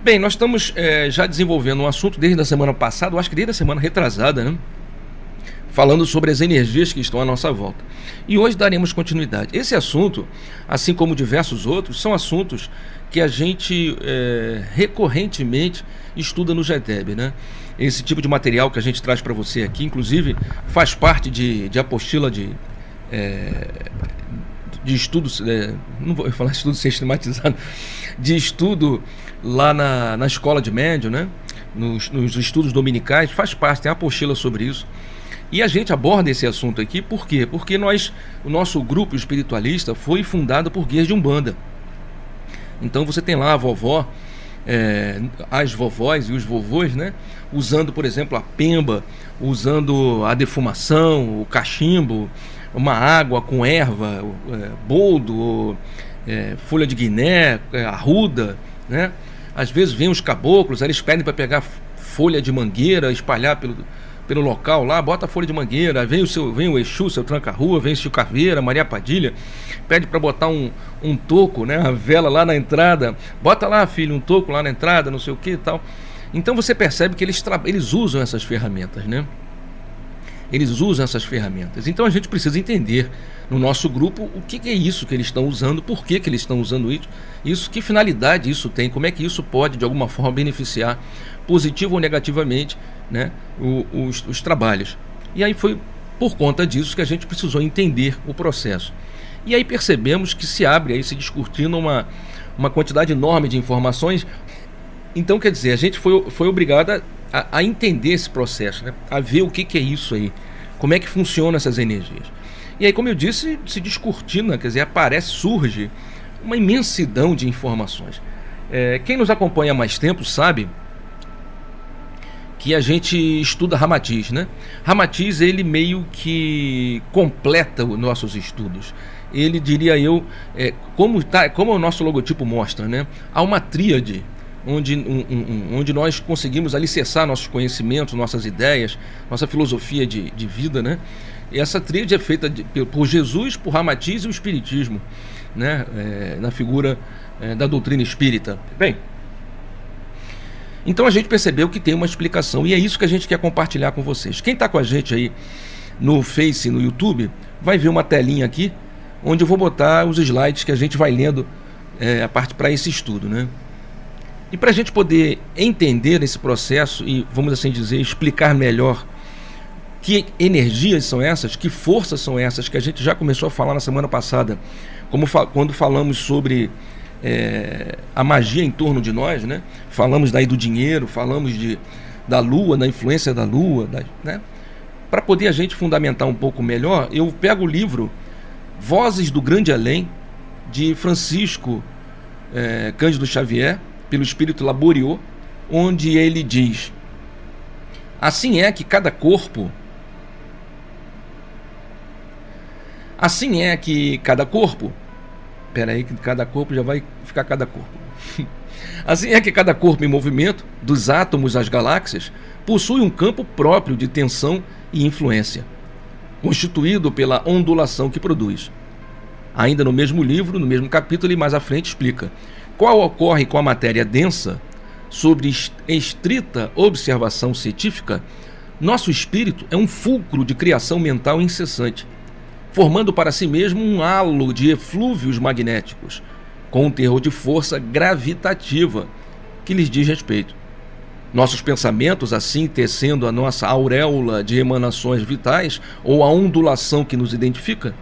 Bem, nós estamos é, já desenvolvendo um assunto desde a semana passada, eu acho que desde a semana retrasada, né? Falando sobre as energias que estão à nossa volta. E hoje daremos continuidade. Esse assunto, assim como diversos outros, são assuntos que a gente é, recorrentemente estuda no GETEB, né? Esse tipo de material que a gente traz para você aqui, inclusive, faz parte de, de apostila de, é, de estudos, é, não vou falar estudo sistematizado, de estudo lá na, na escola de médio, né? Nos, nos estudos dominicais, faz parte, tem apostila sobre isso. E a gente aborda esse assunto aqui por quê? Porque nós, o nosso grupo espiritualista foi fundado por guias de Umbanda. Então você tem lá a vovó, é, as vovós e os vovôs, né? Usando, por exemplo, a pemba, usando a defumação, o cachimbo, uma água com erva, é, boldo, é, folha de guiné, arruda, né? Às vezes vem os caboclos, eles pedem para pegar folha de mangueira, espalhar pelo, pelo local lá, bota a folha de mangueira, vem o seu, vem o Exu, seu tranca-rua, vem o Chico Caveira, Maria Padilha, pede para botar um, um toco, né, a vela lá na entrada, bota lá, filho, um toco lá na entrada, não sei o que e tal. Então você percebe que eles, eles usam essas ferramentas, né? Eles usam essas ferramentas. Então a gente precisa entender no nosso grupo o que, é isso que eles estão usando, por que, que eles estão usando isso, isso, que finalidade isso tem, como é que isso pode de alguma forma beneficiar, positivo ou negativamente, né, os, os trabalhos. E aí foi por conta disso que a gente precisou entender o processo. E aí percebemos que se abre aí se discutindo uma, uma quantidade enorme de informações. Então, quer dizer, a gente foi, foi obrigada a, a, entender esse processo, né? a ver o que, que é isso aí, como é que funcionam essas energias. E aí, como eu disse, se descortina, quer dizer, aparece, surge uma imensidão de informações. É, quem nos acompanha há mais tempo sabe que a gente estuda Ramatiz, né? Ramatiz, ele meio que completa os nossos estudos. Ele, diria eu, é, como, tá, como o nosso logotipo mostra, né? Há uma tríade onde, um, um, onde nós conseguimos alicerçar nossos conhecimentos, nossas ideias, nossa filosofia de, de vida, né? E essa tríade é feita de, por Jesus, por Ramatiz e o Espiritismo, né? É, na figura é, da doutrina espírita. Bem, então a gente percebeu que tem uma explicação e é isso que a gente quer compartilhar com vocês. Quem está com a gente aí no Face, no YouTube, vai ver uma telinha aqui onde eu vou botar os slides que a gente vai lendo é, a parte para esse estudo, né? E para a gente poder entender esse processo e, vamos assim dizer, explicar melhor que energias são essas, que forças são essas, que a gente já começou a falar na semana passada, como fa quando falamos sobre é, a magia em torno de nós, né? Falamos daí do dinheiro, falamos de, da lua, da influência da lua, da, né? Para poder a gente fundamentar um pouco melhor, eu pego o livro Vozes do Grande Além, de Francisco é, Cândido Xavier, pelo espírito Laboriou, onde ele diz: Assim é que cada corpo Assim é que cada corpo Pera aí que cada corpo já vai ficar cada corpo. assim é que cada corpo em movimento, dos átomos às galáxias, possui um campo próprio de tensão e influência, constituído pela ondulação que produz. Ainda no mesmo livro, no mesmo capítulo, e mais à frente explica qual ocorre com a matéria densa, sobre estrita observação científica, nosso espírito é um fulcro de criação mental incessante, formando para si mesmo um halo de eflúvios magnéticos, com um terror de força gravitativa que lhes diz respeito. Nossos pensamentos, assim tecendo a nossa auréola de emanações vitais ou a ondulação que nos identifica,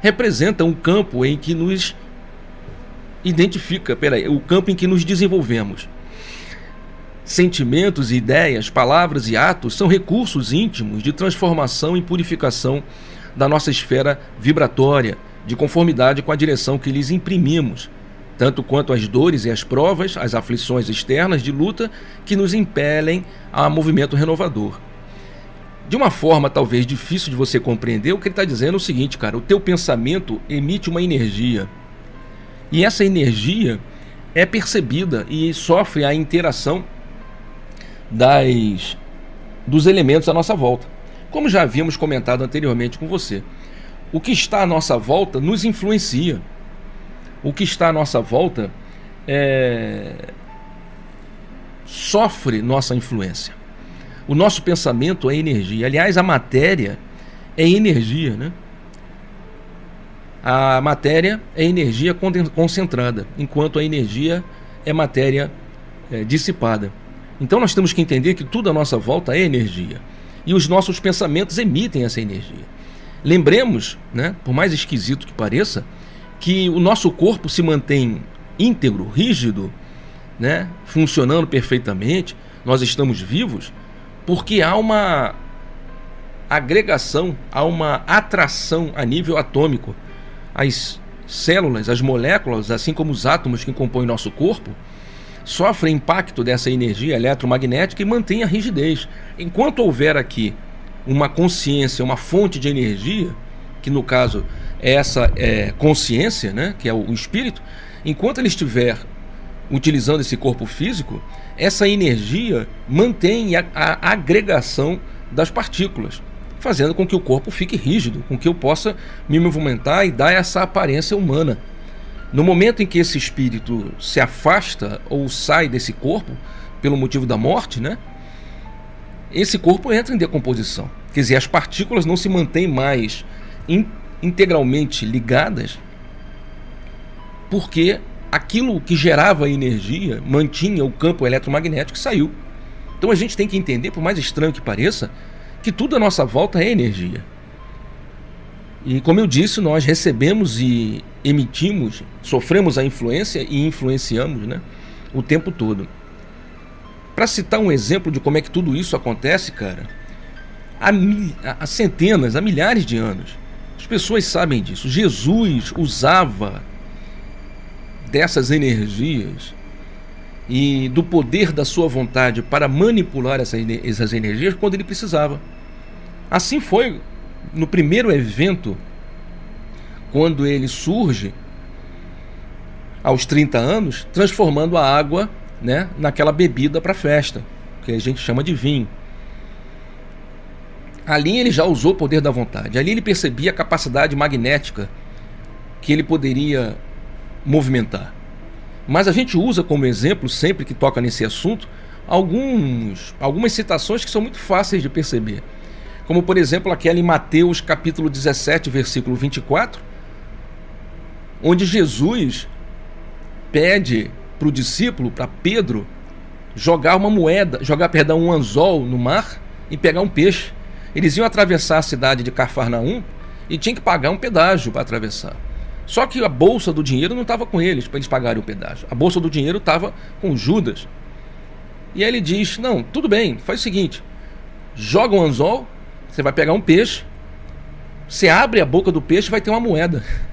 representam um campo em que nos identifica, peraí, o campo em que nos desenvolvemos. Sentimentos, ideias, palavras e atos são recursos íntimos de transformação e purificação da nossa esfera vibratória, de conformidade com a direção que lhes imprimimos, tanto quanto as dores e as provas, as aflições externas de luta que nos impelem a movimento renovador. De uma forma talvez difícil de você compreender, o que ele está dizendo é o seguinte, cara: o teu pensamento emite uma energia e essa energia é percebida e sofre a interação das dos elementos à nossa volta. Como já havíamos comentado anteriormente com você, o que está à nossa volta nos influencia. O que está à nossa volta é, sofre nossa influência. O nosso pensamento é energia. Aliás, a matéria é energia, né? A matéria é energia concentrada, enquanto a energia é matéria é, dissipada. Então nós temos que entender que tudo à nossa volta é energia. E os nossos pensamentos emitem essa energia. Lembremos, né, por mais esquisito que pareça, que o nosso corpo se mantém íntegro, rígido, né, funcionando perfeitamente, nós estamos vivos, porque há uma agregação, há uma atração a nível atômico. As células, as moléculas, assim como os átomos que compõem nosso corpo, sofrem impacto dessa energia eletromagnética e mantêm a rigidez. Enquanto houver aqui uma consciência, uma fonte de energia, que no caso é essa é, consciência, né, que é o, o espírito, enquanto ele estiver utilizando esse corpo físico, essa energia mantém a, a agregação das partículas, fazendo com que o corpo fique rígido, com que eu possa me movimentar e dar essa aparência humana. No momento em que esse espírito se afasta ou sai desse corpo, pelo motivo da morte, né? Esse corpo entra em decomposição. Quer dizer, as partículas não se mantêm mais in integralmente ligadas, porque aquilo que gerava energia, mantinha o campo eletromagnético, saiu. Então a gente tem que entender, por mais estranho que pareça, que tudo à nossa volta é energia. E como eu disse, nós recebemos e emitimos, sofremos a influência e influenciamos né, o tempo todo. Para citar um exemplo de como é que tudo isso acontece, cara, há, há centenas, há milhares de anos, as pessoas sabem disso. Jesus usava dessas energias e do poder da sua vontade para manipular essas, energias quando ele precisava. Assim foi no primeiro evento, quando ele surge aos 30 anos, transformando a água né, naquela bebida para festa, que a gente chama de vinho. Ali ele já usou o poder da vontade. Ali ele percebia a capacidade magnética que ele poderia movimentar. Mas a gente usa como exemplo, sempre que toca nesse assunto, alguns, algumas citações que são muito fáceis de perceber como por exemplo aquela em Mateus capítulo 17, versículo 24, onde Jesus pede para o discípulo, para Pedro, jogar uma moeda, jogar, perdão, um anzol no mar e pegar um peixe. Eles iam atravessar a cidade de Cafarnaum e tinham que pagar um pedágio para atravessar. Só que a bolsa do dinheiro não estava com eles para eles pagarem o pedágio. A bolsa do dinheiro estava com Judas. E aí ele diz: Não, tudo bem, faz o seguinte: joga um anzol você vai pegar um peixe, você abre a boca do peixe vai ter uma moeda.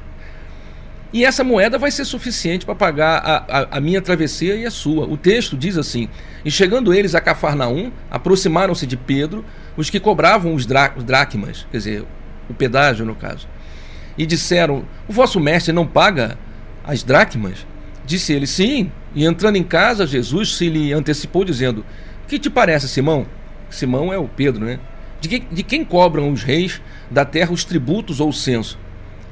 E essa moeda vai ser suficiente para pagar a, a, a, minha travessia e a sua. O texto diz assim: E chegando eles a Cafarnaum, aproximaram-se de Pedro os que cobravam os, drá dracmas, quer dizer, o pedágio no caso. E disseram: O vosso mestre não paga as dracmas? Disse ele: Sim. E entrando em casa, Jesus se lhe antecipou, dizendo: Que te parece, Simão? Simão é o Pedro, né? De, que, de quem cobram os reis da terra os tributos ou o censo?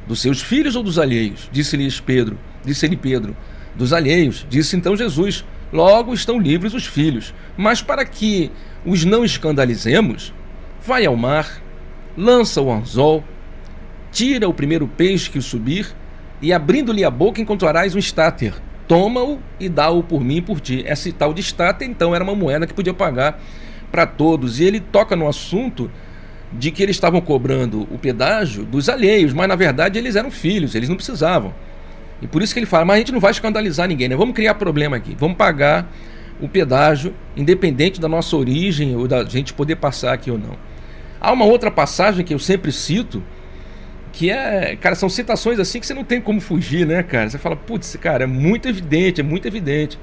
Dos seus filhos ou dos alheios? Disse-lhes Pedro. Disse-lhe Pedro. Dos alheios. Disse então Jesus. Logo estão livres os filhos. Mas para que os não escandalizemos, vai ao mar, lança o anzol, tira o primeiro peixe que subir, e abrindo-lhe a boca encontrarás um estáter. Toma-o e dá-o por mim e por ti. Esse tal de estáter, então, era uma moeda que podia pagar para todos. E ele toca no assunto de que eles estavam cobrando o pedágio dos alheios, mas na verdade eles eram filhos, eles não precisavam. E por isso que ele fala: mas a gente não vai escandalizar ninguém, né? Vamos criar problema aqui, vamos pagar o pedágio, independente da nossa origem ou da gente poder passar aqui ou não. Há uma outra passagem que eu sempre cito, que é, cara, são citações assim que você não tem como fugir, né, cara? Você fala, putz, cara, é muito evidente, é muito evidente.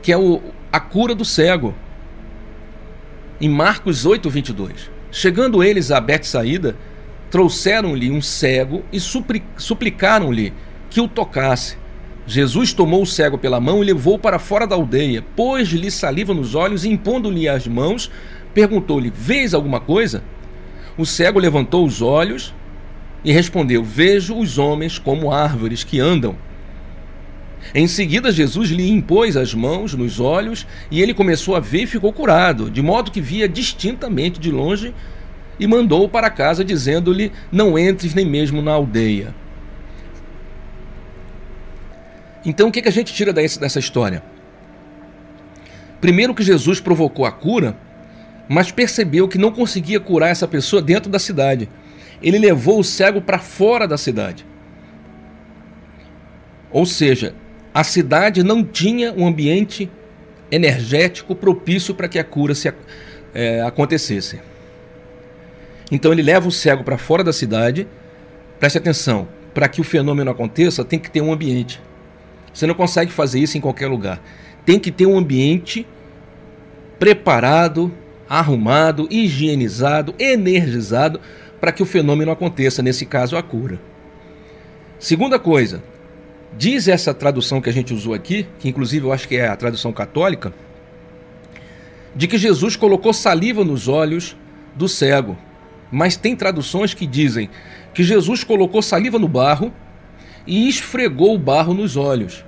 Que é o, a cura do cego. Em Marcos 8, 22. Chegando eles a Betsaída, trouxeram-lhe um cego e suplicaram-lhe que o tocasse. Jesus tomou o cego pela mão e levou para fora da aldeia, pôs-lhe saliva nos olhos e, impondo-lhe as mãos, perguntou-lhe: Vês alguma coisa? O cego levantou os olhos e respondeu: Vejo os homens como árvores que andam. Em seguida, Jesus lhe impôs as mãos nos olhos e ele começou a ver e ficou curado, de modo que via distintamente de longe e mandou para casa, dizendo-lhe: Não entres nem mesmo na aldeia. Então, o que a gente tira dessa história? Primeiro, que Jesus provocou a cura, mas percebeu que não conseguia curar essa pessoa dentro da cidade. Ele levou o cego para fora da cidade. Ou seja, a cidade não tinha um ambiente energético propício para que a cura se, é, acontecesse. Então ele leva o cego para fora da cidade. Preste atenção, para que o fenômeno aconteça, tem que ter um ambiente. Você não consegue fazer isso em qualquer lugar. Tem que ter um ambiente preparado, arrumado, higienizado, energizado para que o fenômeno aconteça, nesse caso a cura. Segunda coisa, Diz essa tradução que a gente usou aqui, que inclusive eu acho que é a tradução católica, de que Jesus colocou saliva nos olhos do cego. Mas tem traduções que dizem que Jesus colocou saliva no barro e esfregou o barro nos olhos.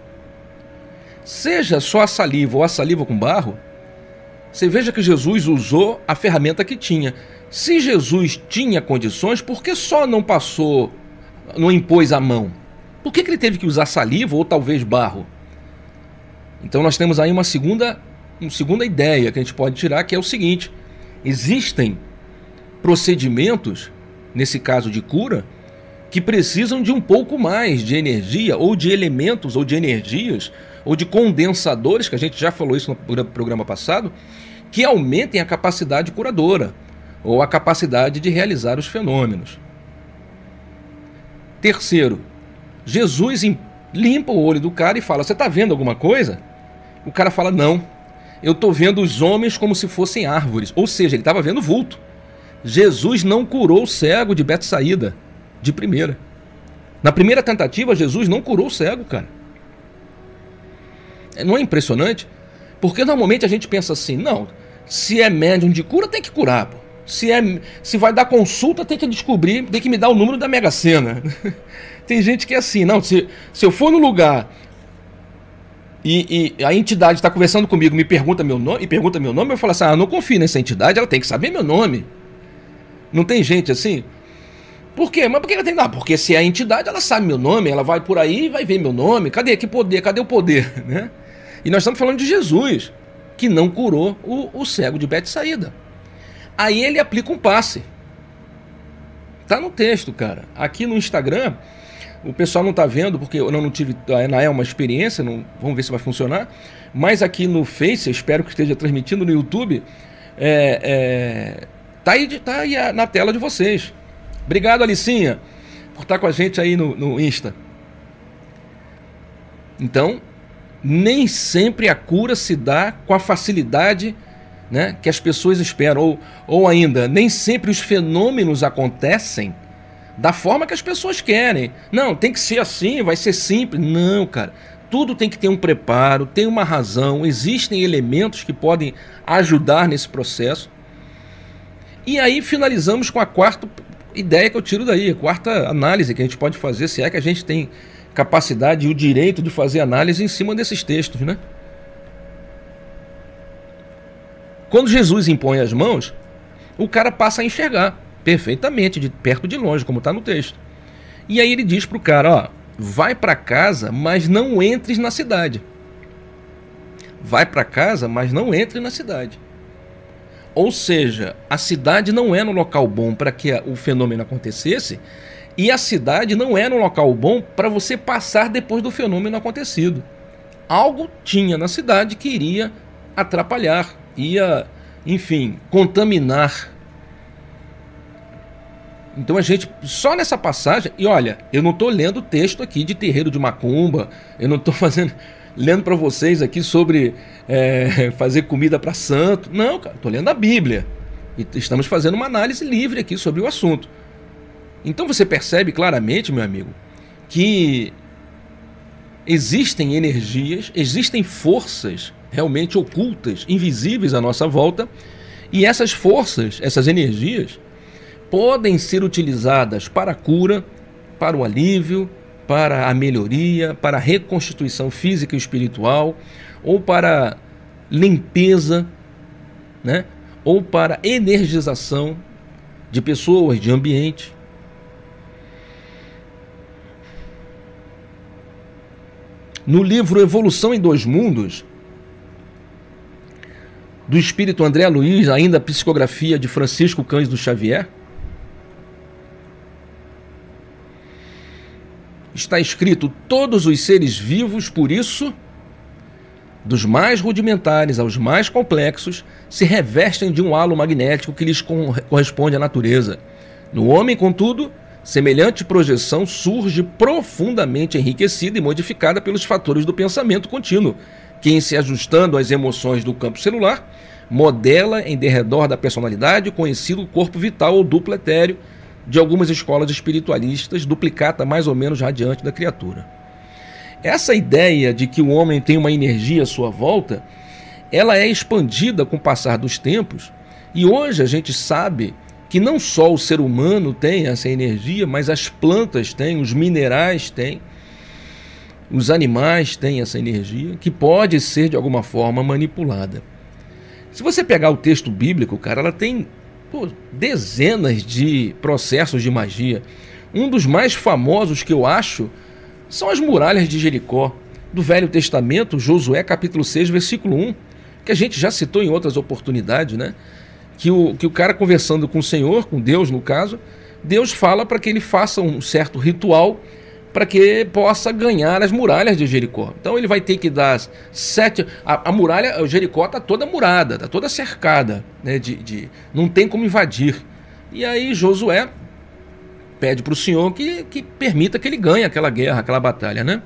Seja só a saliva ou a saliva com barro, você veja que Jesus usou a ferramenta que tinha. Se Jesus tinha condições, por que só não passou, não impôs a mão? Por que, que ele teve que usar saliva ou talvez barro? Então nós temos aí uma segunda, uma segunda ideia que a gente pode tirar, que é o seguinte: existem procedimentos, nesse caso de cura, que precisam de um pouco mais de energia, ou de elementos, ou de energias, ou de condensadores, que a gente já falou isso no programa passado, que aumentem a capacidade curadora, ou a capacidade de realizar os fenômenos. Terceiro, Jesus limpa o olho do cara e fala: Você está vendo alguma coisa? O cara fala: Não. Eu estou vendo os homens como se fossem árvores. Ou seja, ele estava vendo vulto. Jesus não curou o cego de Betsaída de primeira. Na primeira tentativa, Jesus não curou o cego, cara. É, não é impressionante? Porque normalmente a gente pensa assim: não, se é médium de cura, tem que curar. Pô. Se, é, se vai dar consulta, tem que descobrir, tem que me dar o número da Mega Sena. Tem gente que é assim, não, se, se eu for no lugar e, e a entidade está conversando comigo, me pergunta meu nome, e pergunta meu nome, eu falo assim, ah, não confio nessa entidade, ela tem que saber meu nome. Não tem gente assim? Por quê? Mas por que ela tem? Não, porque se é a entidade, ela sabe meu nome, ela vai por aí e vai ver meu nome. Cadê? Que poder? Cadê o poder? Né? E nós estamos falando de Jesus, que não curou o, o cego de Betsaída. Aí ele aplica um passe. Tá no texto, cara. Aqui no Instagram, o pessoal não está vendo, porque eu não, tive na é uma experiência, não, vamos ver se vai funcionar. Mas aqui no Face, espero que esteja transmitindo no YouTube, é, é, tá, aí, tá aí na tela de vocês. Obrigado, Alicinha, por estar com a gente aí no, no Insta. Então, nem sempre a cura se dá com a facilidade né, que as pessoas esperam. Ou, ou ainda, nem sempre os fenômenos acontecem da forma que as pessoas querem. Não, tem que ser assim, vai ser simples. Não, cara. Tudo tem que ter um preparo, tem uma razão, existem elementos que podem ajudar nesse processo. E aí finalizamos com a quarta ideia que eu tiro daí, a quarta análise que a gente pode fazer, se é que a gente tem capacidade e o direito de fazer análise em cima desses textos, né? Quando Jesus impõe as mãos, o cara passa a enxergar perfeitamente, de perto de longe, como está no texto. E aí ele diz para o cara: ó, vai para casa, mas não entres na cidade. Vai para casa, mas não entre na cidade. Ou seja, a cidade não é no local bom para que o fenômeno acontecesse, e a cidade não é no local bom para você passar depois do fenômeno acontecido. Algo tinha na cidade que iria atrapalhar, ia, enfim, contaminar então a gente, só nessa passagem, e olha, eu não estou lendo o texto aqui de terreiro de macumba, eu não estou fazendo, lendo para vocês aqui sobre é, fazer comida para santo. Não, cara, estou lendo a Bíblia. E estamos fazendo uma análise livre aqui sobre o assunto. Então você percebe claramente, meu amigo, que existem energias, existem forças realmente ocultas, invisíveis à nossa volta, e essas forças, essas energias, podem ser utilizadas para a cura, para o alívio, para a melhoria, para a reconstituição física e espiritual, ou para limpeza, né? ou para energização de pessoas, de ambiente. No livro Evolução em Dois Mundos, do espírito André Luiz, ainda a psicografia de Francisco Cândido Xavier, está escrito: todos os seres vivos, por isso, dos mais rudimentares aos mais complexos, se revestem de um halo magnético que lhes corresponde à natureza. No homem, contudo, semelhante projeção surge profundamente enriquecida e modificada pelos fatores do pensamento contínuo, que, em se ajustando às emoções do campo celular, modela em derredor da personalidade o conhecido corpo vital ou duplo etéreo de algumas escolas espiritualistas, duplicata mais ou menos radiante da criatura. Essa ideia de que o homem tem uma energia à sua volta, ela é expandida com o passar dos tempos, e hoje a gente sabe que não só o ser humano tem essa energia, mas as plantas têm, os minerais têm, os animais têm essa energia, que pode ser de alguma forma manipulada. Se você pegar o texto bíblico, cara, ela tem pô, dezenas de processos de magia. Um dos mais famosos que eu acho são as muralhas de Jericó, do Velho Testamento, Josué capítulo 6, versículo 1, que a gente já citou em outras oportunidades, né? Que o, que o cara conversando com o Senhor, com Deus no caso, Deus fala para que ele faça um certo ritual para que possa ganhar as muralhas de Jericó. Então ele vai ter que dar sete. A, a muralha, o Jericó está toda murada, está toda cercada, né? De, de, não tem como invadir. E aí Josué pede para o Senhor que, que permita que ele ganhe aquela guerra, aquela batalha, né?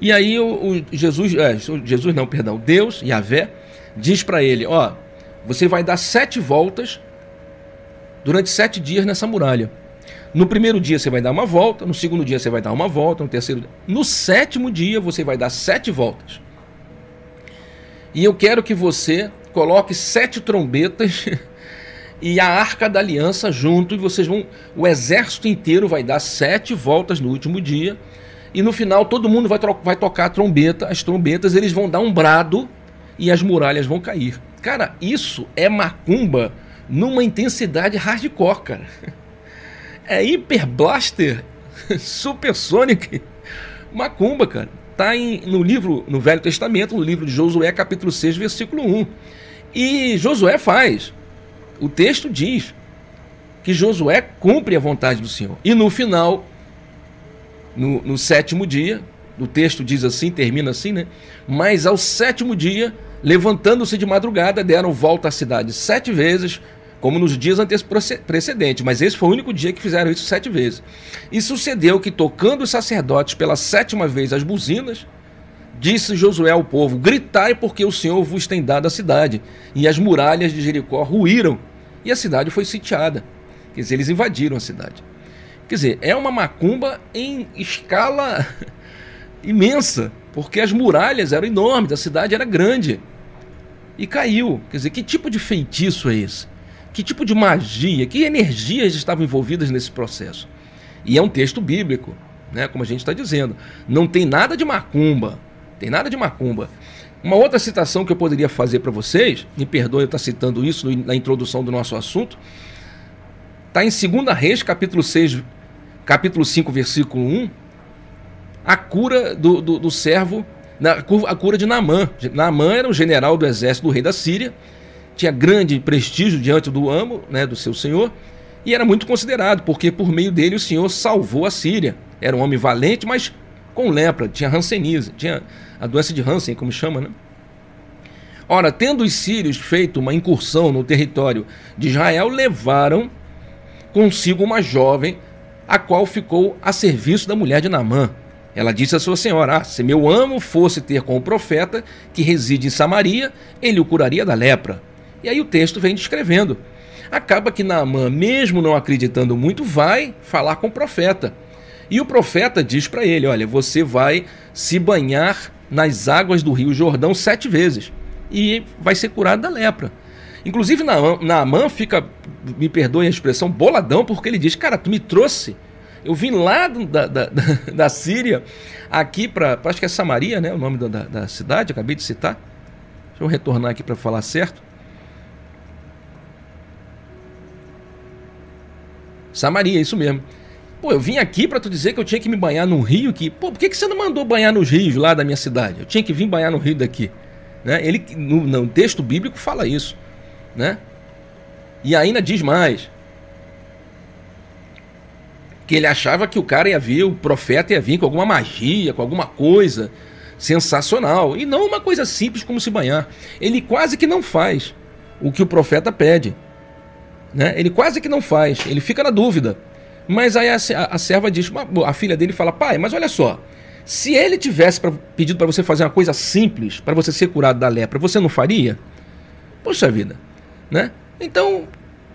E aí o, o Jesus, é, Jesus não, perdão, Deus, Yahvé, diz para ele: ó, você vai dar sete voltas durante sete dias nessa muralha. No primeiro dia você vai dar uma volta, no segundo dia você vai dar uma volta, no terceiro. No sétimo dia você vai dar sete voltas. E eu quero que você coloque sete trombetas e a arca da aliança junto, e vocês vão. O exército inteiro vai dar sete voltas no último dia. E no final todo mundo vai, vai tocar a trombeta, as trombetas, eles vão dar um brado e as muralhas vão cair. Cara, isso é macumba numa intensidade hardcore, cara. é Hyper Blaster Super Sonic Macumba, cara. Tá em, no livro, no Velho Testamento, no livro de Josué, capítulo 6, versículo 1. E Josué faz. O texto diz que Josué cumpre a vontade do Senhor. E no final, no, no sétimo dia, o texto diz assim, termina assim, né? Mas ao sétimo dia, levantando-se de madrugada, deram volta à cidade sete vezes, como nos dias precedentes, mas esse foi o único dia que fizeram isso sete vezes. E sucedeu que, tocando os sacerdotes pela sétima vez as buzinas, disse Josué ao povo: Gritai, porque o Senhor vos tem dado a cidade. E as muralhas de Jericó ruíram, e a cidade foi sitiada. Quer dizer, eles invadiram a cidade. Quer dizer, é uma macumba em escala imensa, porque as muralhas eram enormes, a cidade era grande. E caiu. Quer dizer, que tipo de feitiço é esse? Que tipo de magia, que energias estavam envolvidas nesse processo? E é um texto bíblico, né? como a gente está dizendo. Não tem nada de macumba. Tem nada de macumba. Uma outra citação que eu poderia fazer para vocês, me perdoe eu estar citando isso na introdução do nosso assunto, está em 2 Reis, capítulo 6, capítulo 5, versículo 1, a cura do, do, do servo, a cura de Naamã. Naamã era um general do exército do rei da Síria, tinha grande prestígio diante do amo, né, do seu senhor, e era muito considerado, porque por meio dele o senhor salvou a Síria. Era um homem valente, mas com lepra, tinha hanseníase, tinha a doença de Hansen, como chama, né? Ora, tendo os sírios feito uma incursão no território de Israel, levaram consigo uma jovem, a qual ficou a serviço da mulher de Naamã. Ela disse à sua senhora: ah, se meu amo fosse ter com o profeta que reside em Samaria, ele o curaria da lepra. E aí o texto vem descrevendo. Acaba que Naamã, mesmo não acreditando muito, vai falar com o profeta. E o profeta diz para ele: Olha, você vai se banhar nas águas do rio Jordão sete vezes e vai ser curado da lepra. Inclusive, Naamã fica, me perdoe a expressão, boladão, porque ele diz: Cara, tu me trouxe Eu vim lá da, da, da, Síria, aqui para. Acho que é Samaria, né? O nome da, da cidade, acabei de citar. Deixa eu retornar aqui para falar certo. Samaria, isso mesmo. Pô, eu vim aqui para tu dizer que eu tinha que me banhar num rio que. Pô, por que, que você não mandou banhar nos rios lá da minha cidade? Eu tinha que vir banhar no rio daqui. Né? Ele, no, no texto bíblico fala isso. Né? E ainda diz mais que ele achava que o cara ia vir, o profeta ia vir com alguma magia, com alguma coisa sensacional. E não uma coisa simples como se banhar. Ele quase que não faz o que o profeta pede. Né? Ele quase que não faz, ele fica na dúvida. Mas aí a, a, a serva diz, a filha dele fala, pai, mas olha só, se ele tivesse pra, pedido para você fazer uma coisa simples, para você ser curado da lepra, você não faria? Poxa vida, né? Então,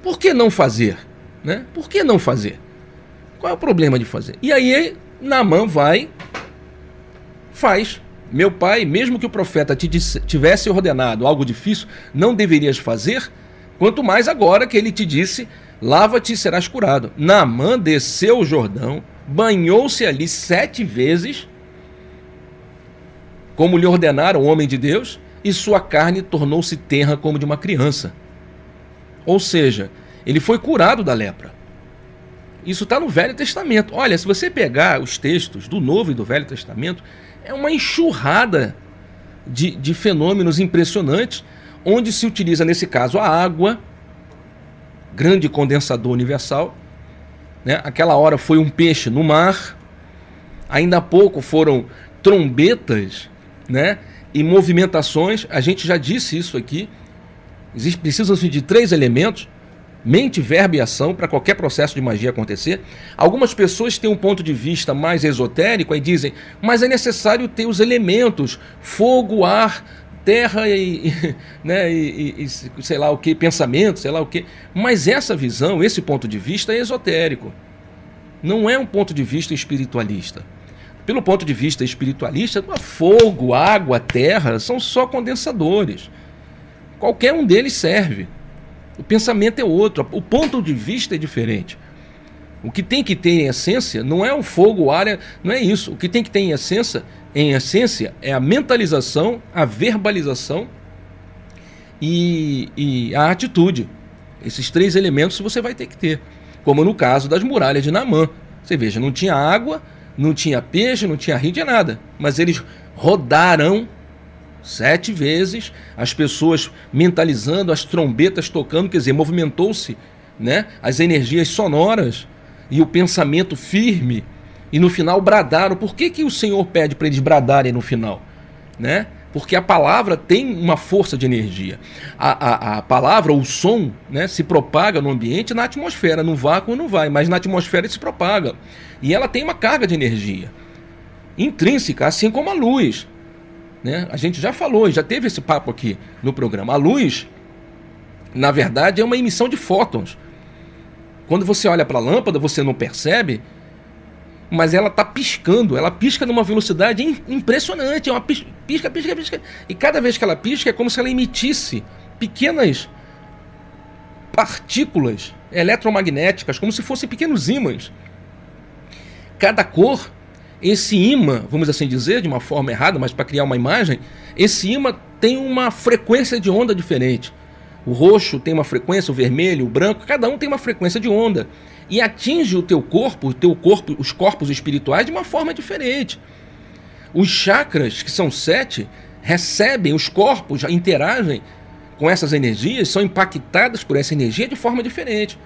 por que não fazer? Né? Por que não fazer? Qual é o problema de fazer? E aí, Naamã vai, faz. Meu pai, mesmo que o profeta te disse, tivesse ordenado algo difícil, não deverias fazer, quanto mais agora que ele te disse, lava-te e serás curado. Naamã desceu o Jordão, banhou-se ali sete vezes, como lhe ordenaram o homem de Deus, e sua carne tornou-se terra como de uma criança. Ou seja, ele foi curado da lepra. Isso está no Velho Testamento. Olha, se você pegar os textos do Novo e do Velho Testamento, é uma enxurrada de, de fenômenos impressionantes, onde se utiliza, nesse caso, a água, grande condensador universal. Né? Aquela hora foi um peixe no mar, ainda há pouco foram trombetas né? e movimentações. A gente já disse isso aqui. Precisam-se de três elementos mente, verbo e ação para qualquer processo de magia acontecer. Algumas pessoas têm um ponto de vista mais esotérico e dizem, mas é necessário ter os elementos: fogo, ar, terra e, né, e, e, sei lá o que, pensamento, sei lá o que. Mas essa visão, esse ponto de vista é esotérico. Não é um ponto de vista espiritualista. Pelo ponto de vista espiritualista, fogo, água, terra são só condensadores. Qualquer um deles serve. O pensamento é outro, o ponto de vista é diferente. O que tem que ter em essência não é o fogo, o ar, é, não é isso. O que tem que ter em essência, em essência é a mentalização, a verbalização e, e a atitude. Esses três elementos você vai ter que ter. Como no caso das muralhas de Namã. Você veja, não tinha água, não tinha peixe, não tinha rio, tinha nada. Mas eles rodaram Sete vezes, as pessoas mentalizando, as trombetas tocando, quer dizer, movimentou-se né? as energias sonoras e o pensamento firme. E no final bradaram. Por que, que o Senhor pede para eles bradarem no final? Né? Porque a palavra tem uma força de energia. A, a, a palavra, o som, né, se propaga no ambiente, na atmosfera. No vácuo não vai, mas na atmosfera se propaga. E ela tem uma carga de energia intrínseca, assim como a luz. Né? A gente já falou, já teve esse papo aqui no programa. A luz, na verdade, é uma emissão de fótons. Quando você olha para a lâmpada, você não percebe, mas ela está piscando. Ela pisca numa velocidade impressionante. É uma pisca, pisca, pisca. E cada vez que ela pisca, é como se ela emitisse pequenas partículas eletromagnéticas, como se fossem pequenos ímãs. Cada cor esse imã, vamos assim dizer, de uma forma errada, mas para criar uma imagem, esse imã tem uma frequência de onda diferente. O roxo tem uma frequência, o vermelho, o branco, cada um tem uma frequência de onda e atinge o teu corpo, o teu corpo, os corpos espirituais de uma forma diferente. Os chakras, que são sete, recebem, os corpos interagem com essas energias, são impactadas por essa energia de forma diferente.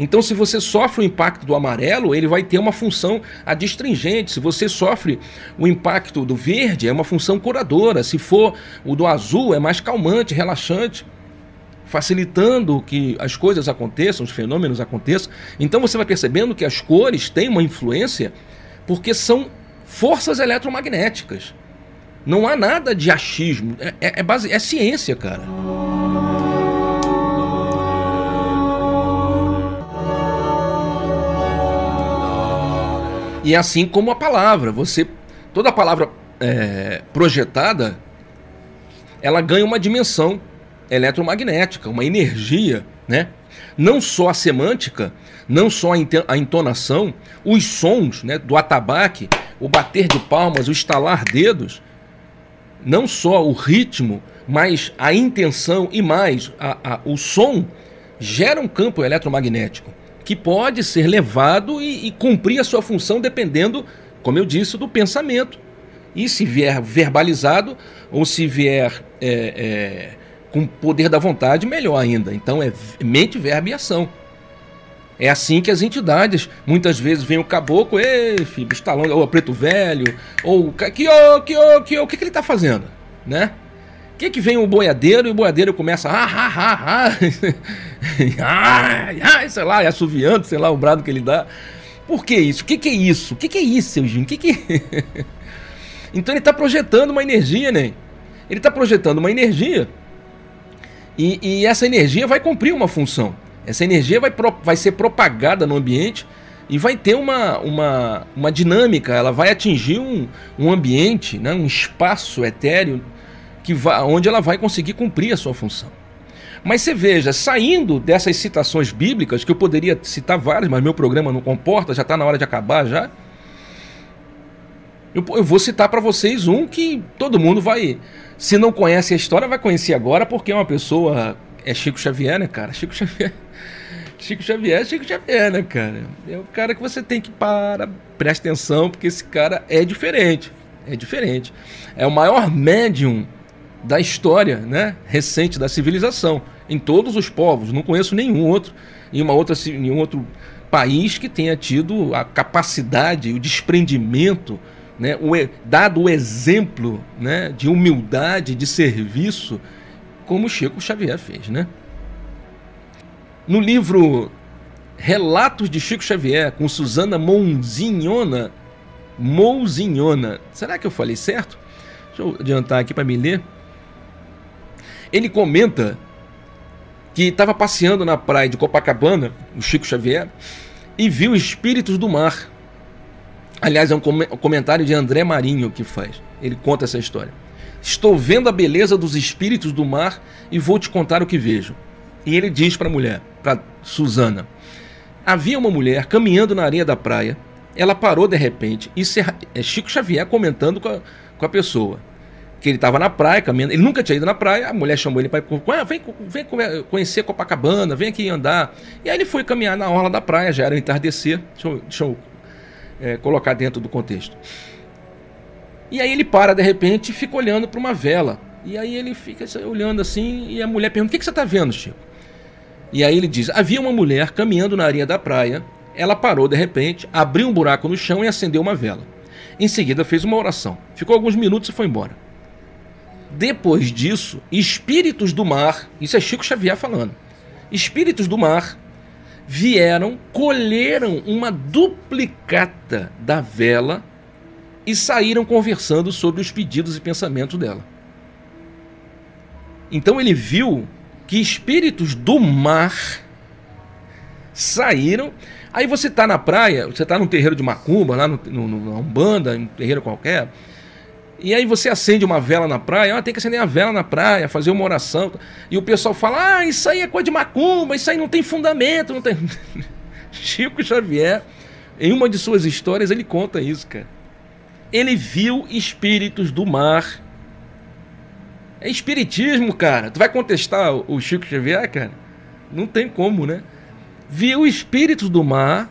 Então, se você sofre o impacto do amarelo, ele vai ter uma função adstringente. Se você sofre o impacto do verde, é uma função curadora. Se for o do azul, é mais calmante, relaxante facilitando que as coisas aconteçam, os fenômenos aconteçam. Então você vai percebendo que as cores têm uma influência porque são forças eletromagnéticas. Não há nada de achismo, é, é, é, base, é ciência, cara. E assim como a palavra, você toda palavra é, projetada, ela ganha uma dimensão eletromagnética, uma energia, né? Não só a semântica, não só a entonação, os sons né, do atabaque, o bater de palmas, o estalar dedos, não só o ritmo, mas a intenção e mais a, a, o som gera um campo eletromagnético que pode ser levado e, e cumprir a sua função dependendo, como eu disse, do pensamento. E se vier verbalizado ou se vier é, é, com poder da vontade, melhor ainda. Então é mente, verbo e ação. É assim que as entidades, muitas vezes vem o caboclo, ei, filho, estalando, ou o preto velho, ou que ô, que ô, que o que, que ele está fazendo, né? Que que vem o boiadeiro e o boiadeiro começa ah, ah, ah, ah, ah, ah sei lá, assoviando, sei lá, o brado que ele dá. Por que isso? O que que é isso? O que que é isso, seu Gino? O que que Então ele está projetando uma energia, né? Ele está projetando uma energia e, e, essa energia vai cumprir uma função. Essa energia vai, pro, vai ser propagada no ambiente e vai ter uma, uma, uma dinâmica, ela vai atingir um, um ambiente, né, um espaço etéreo que vai, onde ela vai conseguir cumprir a sua função. Mas você veja, saindo dessas citações bíblicas, que eu poderia citar várias, mas meu programa não comporta, já está na hora de acabar já. Eu, eu vou citar para vocês um que todo mundo vai, se não conhece a história, vai conhecer agora, porque é uma pessoa. É Chico Xavier, né, cara? Chico Xavier. Chico Xavier, Chico Xavier, né, cara? É o cara que você tem que parar, preste atenção, porque esse cara é diferente. É diferente. É o maior médium da história, né, recente da civilização, em todos os povos. Não conheço nenhum outro em uma outra nenhum outro país que tenha tido a capacidade, o desprendimento né, o, dado o exemplo né, de humildade, de serviço, como Chico Xavier fez. Né? No livro Relatos de Chico Xavier, com Susana Monzinhona, Mouzinhona, será que eu falei certo? Deixa eu adiantar aqui para me ler. Ele comenta que estava passeando na praia de Copacabana, o Chico Xavier, e viu espíritos do mar Aliás, é um comentário de André Marinho que faz. Ele conta essa história. Estou vendo a beleza dos espíritos do mar e vou te contar o que vejo. E ele diz para a mulher, para Susana: Havia uma mulher caminhando na areia da praia. Ela parou de repente e é Chico Xavier comentando com a, com a pessoa que ele estava na praia caminhando. Ele nunca tinha ido na praia. A mulher chamou ele para ah, vem, vem conhecer Copacabana, vem aqui andar. E aí ele foi caminhar na orla da praia. Já era entardecer. Deixa eu, deixa eu é, colocar dentro do contexto. E aí ele para de repente e fica olhando para uma vela. E aí ele fica olhando assim e a mulher pergunta: O que, que você está vendo, Chico? E aí ele diz: Havia uma mulher caminhando na areia da praia. Ela parou de repente, abriu um buraco no chão e acendeu uma vela. Em seguida fez uma oração. Ficou alguns minutos e foi embora. Depois disso, espíritos do mar, isso é Chico Xavier falando. Espíritos do mar vieram, colheram uma duplicata da vela e saíram conversando sobre os pedidos e pensamentos dela. Então ele viu que espíritos do mar saíram. Aí você está na praia, você está num terreiro de macumba, lá no, no Umbanda, em um terreiro qualquer, e aí você acende uma vela na praia, ah, tem que acender a vela na praia, fazer uma oração. E o pessoal fala, ah, isso aí é coisa de macumba, isso aí não tem fundamento, não tem. Chico Xavier, em uma de suas histórias, ele conta isso, cara. Ele viu espíritos do mar. É espiritismo, cara. Tu vai contestar o Chico Xavier, cara? Não tem como, né? Viu espíritos do mar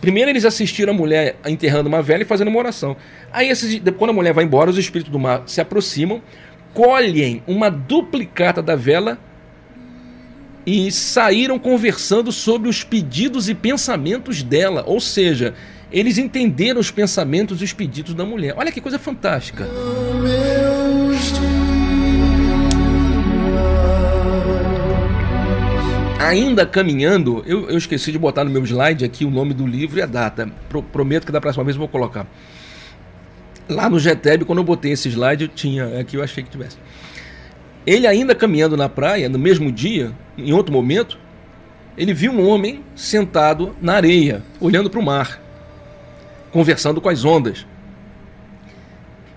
Primeiro eles assistiram a mulher enterrando uma velha e fazendo uma oração. Aí, esses, quando a mulher vai embora, os espíritos do mar se aproximam, colhem uma duplicata da vela e saíram conversando sobre os pedidos e pensamentos dela. Ou seja, eles entenderam os pensamentos e os pedidos da mulher. Olha que coisa fantástica. Ainda caminhando, eu, eu, esqueci de botar no meu slide aqui o nome do livro e a data. Pro, prometo que da próxima vez eu vou colocar. Lá no GTEB, quando eu botei esse slide, eu tinha. Aqui eu achei que tivesse. Ele ainda caminhando na praia, no mesmo dia, em outro momento, ele viu um homem sentado na areia, olhando para o mar, conversando com as ondas.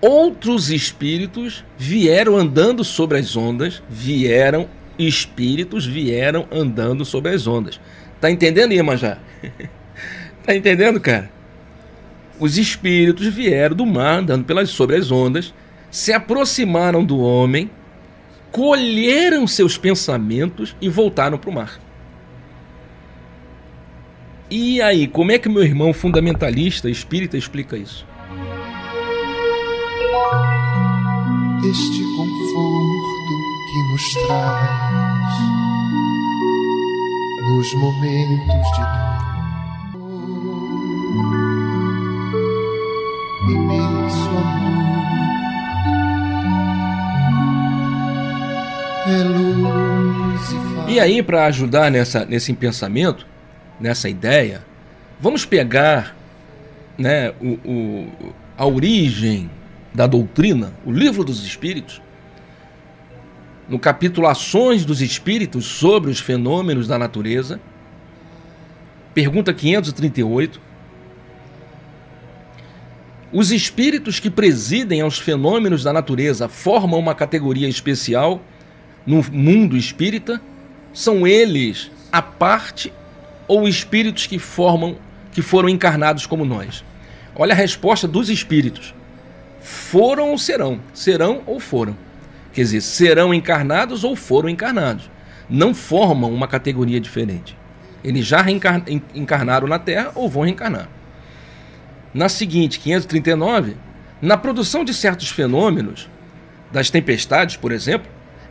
Outros espíritos vieram andando sobre as ondas, vieram espíritos vieram andando sobre as ondas. Tá entendendo, Iemanjá? tá entendendo, cara? Os espíritos vieram do mar andando pelas, sobre as ondas, se aproximaram do homem, colheram seus pensamentos e voltaram para o mar. E aí, como é que meu irmão fundamentalista espírita explica isso? Este nos traz nos momentos de dor, imenso amor, é luz e, e aí, para ajudar nessa, nesse pensamento, nessa ideia, vamos pegar né, o, o, a origem da doutrina, o livro dos Espíritos, no capítulo Ações dos Espíritos sobre os fenômenos da natureza, pergunta 538. Os espíritos que presidem aos fenômenos da natureza formam uma categoria especial no mundo espírita? São eles a parte ou espíritos que formam, que foram encarnados como nós? Olha a resposta dos espíritos. Foram ou serão? Serão ou foram? Quer dizer, serão encarnados ou foram encarnados. Não formam uma categoria diferente. Eles já encarnaram na Terra ou vão reencarnar. Na seguinte, 539, na produção de certos fenômenos, das tempestades, por exemplo,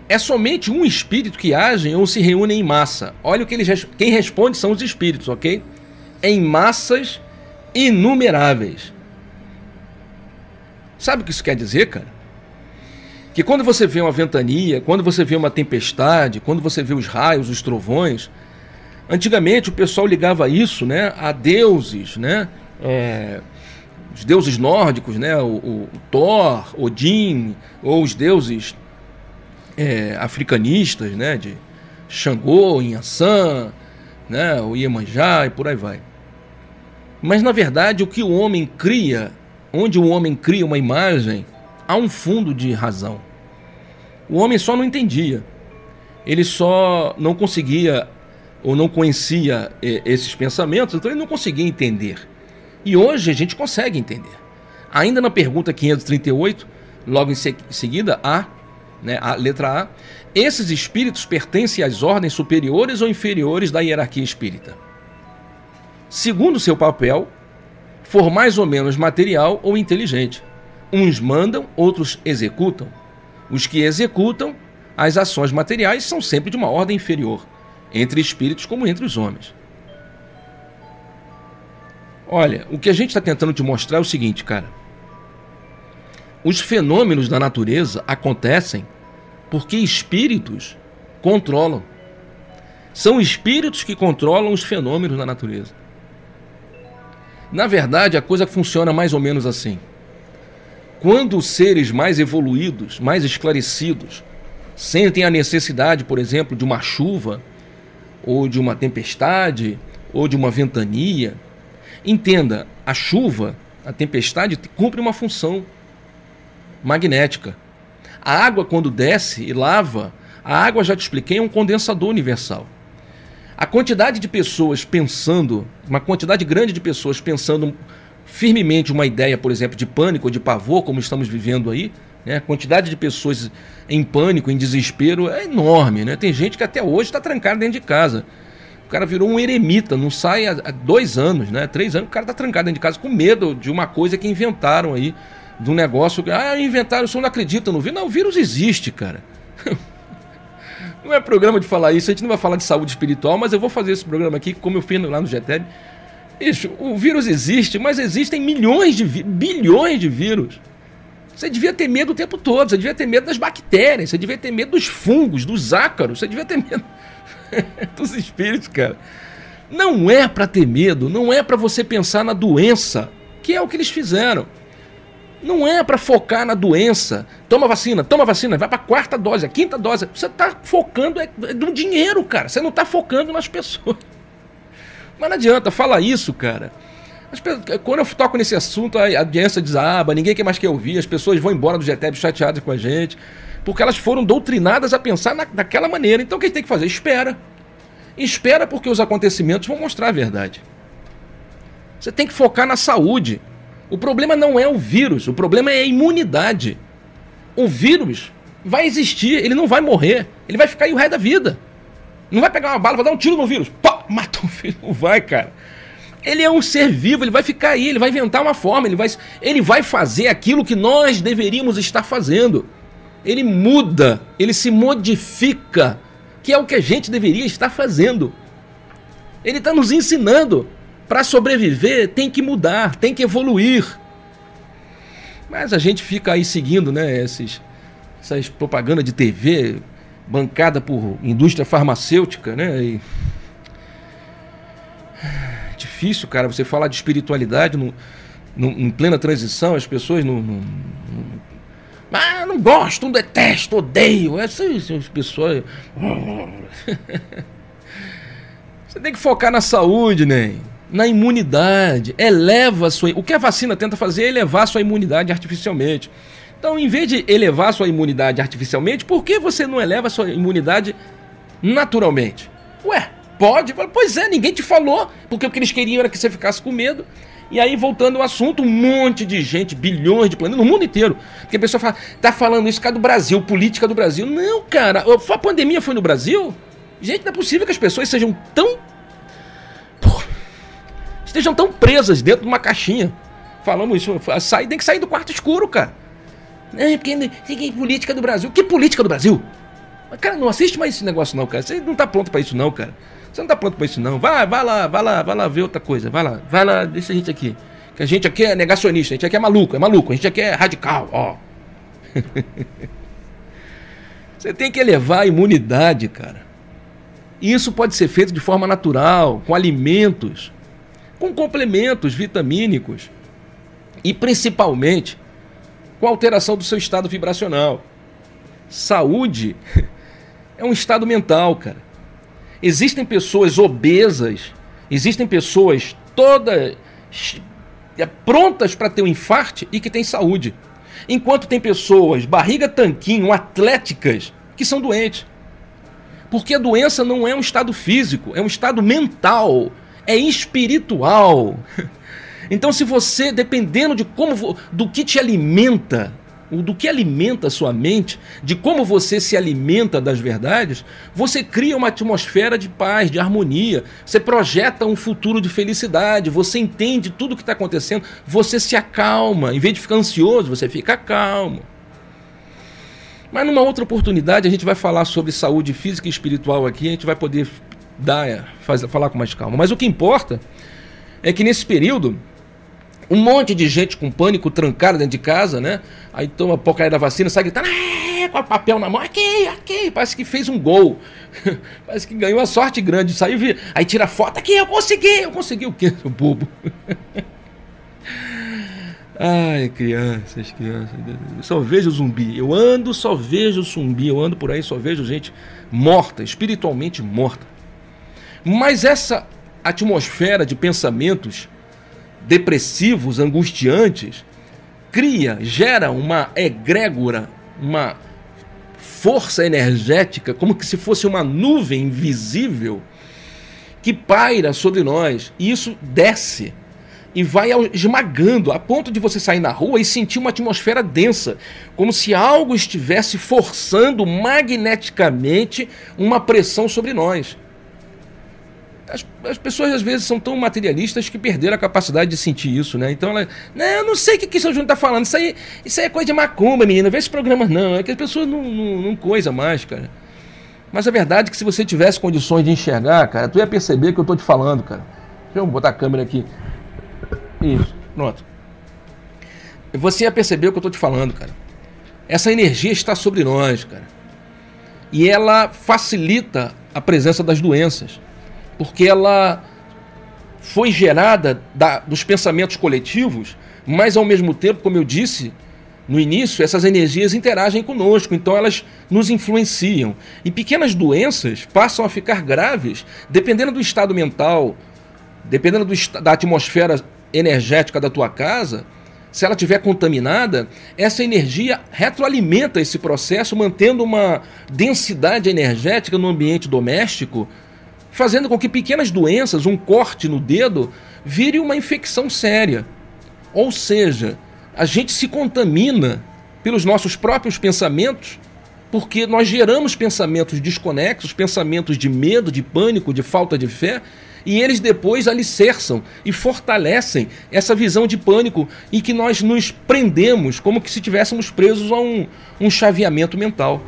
é somente um espírito que age ou se reúne em massa. Olha o que eles quem responde são os espíritos, ok? Em massas inumeráveis. Sabe o que isso quer dizer, cara? Que quando você vê uma ventania, quando você vê uma tempestade, quando você vê os raios, os trovões, antigamente o pessoal ligava isso, né, a deuses, né, é, os deuses nórdicos, né, o, o Thor, Odin, ou os deuses é, africanistas, né, de Xangô, Inhaçã, né, o Iemanjá e por aí vai. Mas na verdade o que o homem cria, onde o homem cria uma imagem, há um fundo de razão. O homem só não entendia. Ele só não conseguia ou não conhecia é, esses pensamentos, então ele não conseguia entender. E hoje a gente consegue entender. Ainda na pergunta 538, logo em seguida, a né, a letra A, esses espíritos pertencem às ordens superiores ou inferiores da hierarquia espírita. Segundo seu papel, for mais ou menos material ou inteligente. Uns mandam, outros executam. Os que executam as ações materiais são sempre de uma ordem inferior, entre espíritos como entre os homens. Olha, o que a gente está tentando te mostrar é o seguinte, cara. Os fenômenos da natureza acontecem porque espíritos controlam. São espíritos que controlam os fenômenos da natureza. Na verdade, a coisa funciona mais ou menos assim. Quando os seres mais evoluídos, mais esclarecidos, sentem a necessidade, por exemplo, de uma chuva, ou de uma tempestade, ou de uma ventania, entenda, a chuva, a tempestade cumpre uma função magnética. A água, quando desce e lava, a água, já te expliquei, é um condensador universal. A quantidade de pessoas pensando, uma quantidade grande de pessoas pensando firmemente uma ideia, por exemplo, de pânico ou de pavor, como estamos vivendo aí, né? a quantidade de pessoas em pânico, em desespero, é enorme. Né? Tem gente que até hoje está trancada dentro de casa. O cara virou um eremita, não sai há dois anos, né? três anos, o cara está trancado dentro de casa com medo de uma coisa que inventaram aí de um negócio. Ah, inventaram, o senhor não acredita no vírus. Não, o vírus existe, cara. Não é programa de falar isso, a gente não vai falar de saúde espiritual, mas eu vou fazer esse programa aqui, como eu fiz lá no GTEB. Isso, o vírus existe, mas existem milhões de bilhões de vírus. Você devia ter medo o tempo todo, você devia ter medo das bactérias, você devia ter medo dos fungos, dos ácaros, você devia ter medo dos espíritos, cara. Não é para ter medo, não é para você pensar na doença, que é o que eles fizeram. Não é para focar na doença. Toma vacina, toma vacina, vai para quarta dose, a quinta dose. Você está focando é, é no dinheiro, cara. Você não está focando nas pessoas. Mas não adianta, fala isso, cara. Quando eu toco nesse assunto, a audiência desaba, ninguém quer mais quer ouvir, as pessoas vão embora do GTEB chateadas com a gente, porque elas foram doutrinadas a pensar na, daquela maneira. Então o que a gente tem que fazer? Espera. Espera porque os acontecimentos vão mostrar a verdade. Você tem que focar na saúde. O problema não é o vírus, o problema é a imunidade. O vírus vai existir, ele não vai morrer, ele vai ficar aí o resto da vida. Não vai pegar uma bala, vai dar um tiro no vírus, pá, mata o vírus, não vai, cara. Ele é um ser vivo, ele vai ficar aí, ele vai inventar uma forma, ele vai, ele vai fazer aquilo que nós deveríamos estar fazendo. Ele muda, ele se modifica, que é o que a gente deveria estar fazendo. Ele está nos ensinando. Para sobreviver, tem que mudar, tem que evoluir. Mas a gente fica aí seguindo né, esses, essas propagandas de TV bancada por indústria farmacêutica, né? E difícil, cara, você falar de espiritualidade no, no, em plena transição, as pessoas não. não, ah, não gosto, não detesto, odeio. Essas, essas pessoas. você tem que focar na saúde, né? Na imunidade. Eleva a sua. O que a vacina tenta fazer é elevar a sua imunidade artificialmente. Então, em vez de elevar sua imunidade artificialmente, por que você não eleva sua imunidade naturalmente? Ué, Pode? Pois é, ninguém te falou, porque o que eles queriam era que você ficasse com medo. E aí, voltando ao assunto, um monte de gente, bilhões de planetas, no mundo inteiro. Porque a pessoa fala, tá falando isso cara do Brasil, política do Brasil. Não, cara, a pandemia foi no Brasil? Gente, não é possível que as pessoas sejam tão. Estejam tão presas dentro de uma caixinha. Falamos isso, sai, tem que sair do quarto escuro, cara. É, porque tem política do Brasil. Que política do Brasil? Cara, não assiste mais esse negócio, não, cara. Você não tá pronto para isso, não, cara. Você não tá pronto pra isso, não. Vai, vai lá, vai lá, vai lá ver outra coisa. Vai lá, vai lá, deixa a gente aqui. Que a gente aqui é negacionista, a gente aqui é maluco, é maluco, a gente aqui é radical, ó. Você tem que elevar a imunidade, cara. E isso pode ser feito de forma natural, com alimentos, com complementos vitamínicos e principalmente com alteração do seu estado vibracional. Saúde é um estado mental, cara. Existem pessoas obesas, existem pessoas todas é, prontas para ter um infarte e que têm saúde. Enquanto tem pessoas barriga tanquinho, atléticas, que são doentes. Porque a doença não é um estado físico, é um estado mental, é espiritual. Então, se você, dependendo de como do que te alimenta, do que alimenta a sua mente, de como você se alimenta das verdades, você cria uma atmosfera de paz, de harmonia, você projeta um futuro de felicidade, você entende tudo o que está acontecendo, você se acalma, em vez de ficar ansioso, você fica calmo. Mas numa outra oportunidade a gente vai falar sobre saúde física e espiritual aqui, a gente vai poder dar, fazer, falar com mais calma. Mas o que importa é que nesse período um monte de gente com pânico, trancada dentro de casa, né? Aí toma a porcaria da vacina, sai gritando, com o papel na mão, aqui, aqui, parece que fez um gol. parece que ganhou uma sorte grande, saiu, aí tira foto, aqui, eu consegui, eu consegui o quê, seu bobo? Ai, crianças, crianças. Eu só vejo zumbi. Eu ando, só vejo zumbi. Eu ando por aí, só vejo gente morta, espiritualmente morta. Mas essa atmosfera de pensamentos depressivos, angustiantes, cria, gera uma egrégora, uma força energética, como que se fosse uma nuvem invisível que paira sobre nós. E isso desce e vai esmagando a ponto de você sair na rua e sentir uma atmosfera densa, como se algo estivesse forçando magneticamente uma pressão sobre nós. As, as, pessoas às vezes são tão materialistas que perderam a capacidade de sentir isso, né? Então ela. Não, eu não sei o que, que São Júnior tá falando. Isso aí, isso aí é coisa de macumba, menina. Vê esse programa, não. É que as pessoas não, não, não coisa mais, cara. Mas a verdade é que se você tivesse condições de enxergar, cara, tu ia perceber que eu tô te falando, cara. Deixa eu botar a câmera aqui. Isso, pronto. Você ia perceber o que eu tô te falando, cara. Essa energia está sobre nós, cara. E ela facilita a presença das doenças porque ela foi gerada da, dos pensamentos coletivos, mas ao mesmo tempo, como eu disse no início, essas energias interagem conosco, então elas nos influenciam. E pequenas doenças passam a ficar graves dependendo do estado mental, dependendo do, da atmosfera energética da tua casa, se ela estiver contaminada, essa energia retroalimenta esse processo, mantendo uma densidade energética no ambiente doméstico, fazendo com que pequenas doenças, um corte no dedo, vire uma infecção séria. Ou seja, a gente se contamina pelos nossos próprios pensamentos, porque nós geramos pensamentos desconexos, pensamentos de medo, de pânico, de falta de fé, e eles depois alicerçam e fortalecem essa visão de pânico e que nós nos prendemos como que se estivéssemos presos a um, um chaveamento mental.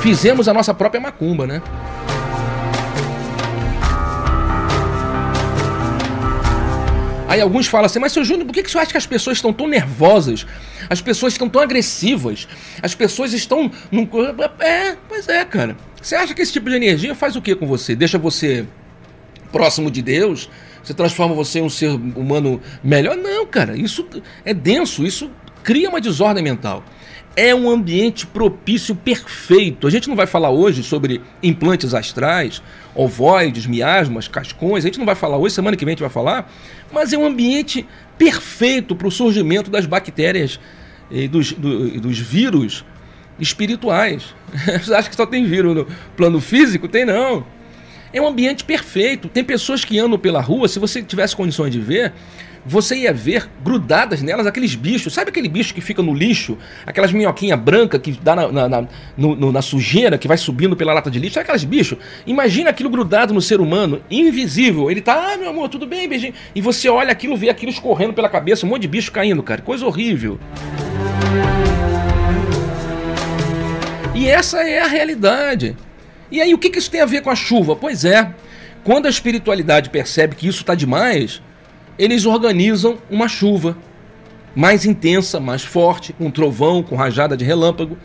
Fizemos a nossa própria macumba, né? Aí alguns falam assim, mas seu Júnior, por que, que você acha que as pessoas estão tão nervosas? As pessoas estão tão agressivas? As pessoas estão. Num... É, pois é, cara. Você acha que esse tipo de energia faz o que com você? Deixa você próximo de Deus? Você transforma você em um ser humano melhor? Não, cara. Isso é denso, isso cria uma desordem mental é um ambiente propício perfeito. A gente não vai falar hoje sobre implantes astrais, ovoides, miasmas, cascões, a gente não vai falar hoje, semana que vem a gente vai falar, mas é um ambiente perfeito para o surgimento das bactérias e dos, do, dos vírus espirituais. Você acha que só tem vírus no plano físico? Tem não. É um ambiente perfeito. Tem pessoas que andam pela rua, se você tivesse condições de ver, você ia ver grudadas nelas aqueles bichos. Sabe aquele bicho que fica no lixo? Aquelas minhoquinhas brancas que dá na, na, na, no, na, sujeira, que vai subindo pela lata de lixo? Sabe aqueles bichos? Imagina aquilo grudado no ser humano, invisível. Ele tá, ah, meu amor, tudo bem, beijinho. E você olha aquilo, vê aquilo escorrendo pela cabeça, um monte de bicho caindo, cara. Coisa horrível. E essa é a realidade. E aí, o que, que isso tem a ver com a chuva? Pois é, quando a espiritualidade percebe que isso está demais, eles organizam uma chuva mais intensa, mais forte, com trovão, com rajada de relâmpago.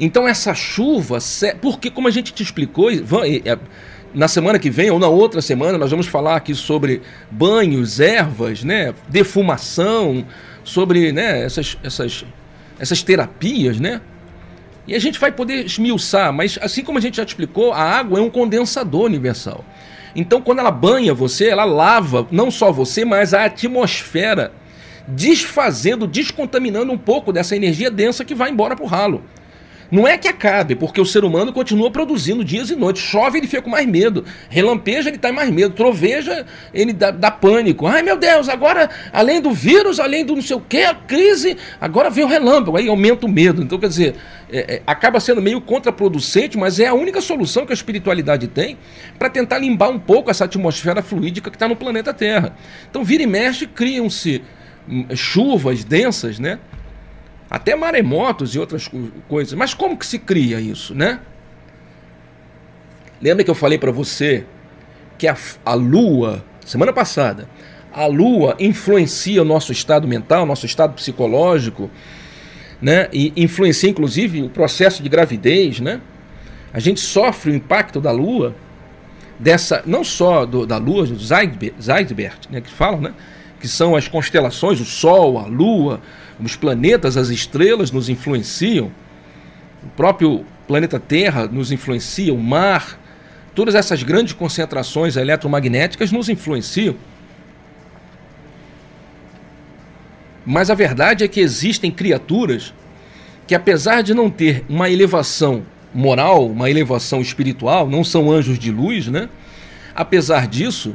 Então essa chuva, porque como a gente te explicou, é, na semana que vem ou na outra semana nós vamos falar aqui sobre banhos, ervas, né, defumação, sobre né, essas, essas, essas terapias, né? E a gente vai poder esmiuçar, mas assim como a gente já te explicou, a água é um condensador universal. Então, quando ela banha você, ela lava não só você, mas a atmosfera, desfazendo, descontaminando um pouco dessa energia densa que vai embora para o ralo. Não é que acabe, porque o ser humano continua produzindo dias e noites. Chove, ele fica com mais medo. Relampeja, ele está mais medo. Troveja, ele dá, dá, pânico. Ai meu Deus, agora, além do vírus, além do não sei o que, a crise, agora vem o relâmpago. Aí aumenta o medo. Então, quer dizer, é, é, acaba sendo meio contraproducente, mas é a única solução que a espiritualidade tem para tentar limpar um pouco essa atmosfera fluídica que está no planeta Terra. Então, vira e mexe, criam-se hum, chuvas densas, né? Até maremotos e outras coisas. Mas como que se cria isso, né? Lembra que eu falei para você que a, a Lua, semana passada, a Lua influencia o nosso estado mental, nosso estado psicológico, né? E influencia inclusive o processo de gravidez, né? A gente sofre o impacto da Lua, dessa não só do, da Lua, do Zeitbert, né? Que falam, né? Que são as constelações, o Sol, a Lua, os planetas, as estrelas nos influenciam, o próprio planeta Terra nos influencia, o mar, todas essas grandes concentrações eletromagnéticas nos influenciam. Mas a verdade é que existem criaturas que, apesar de não ter uma elevação moral, uma elevação espiritual, não são anjos de luz, né? Apesar disso,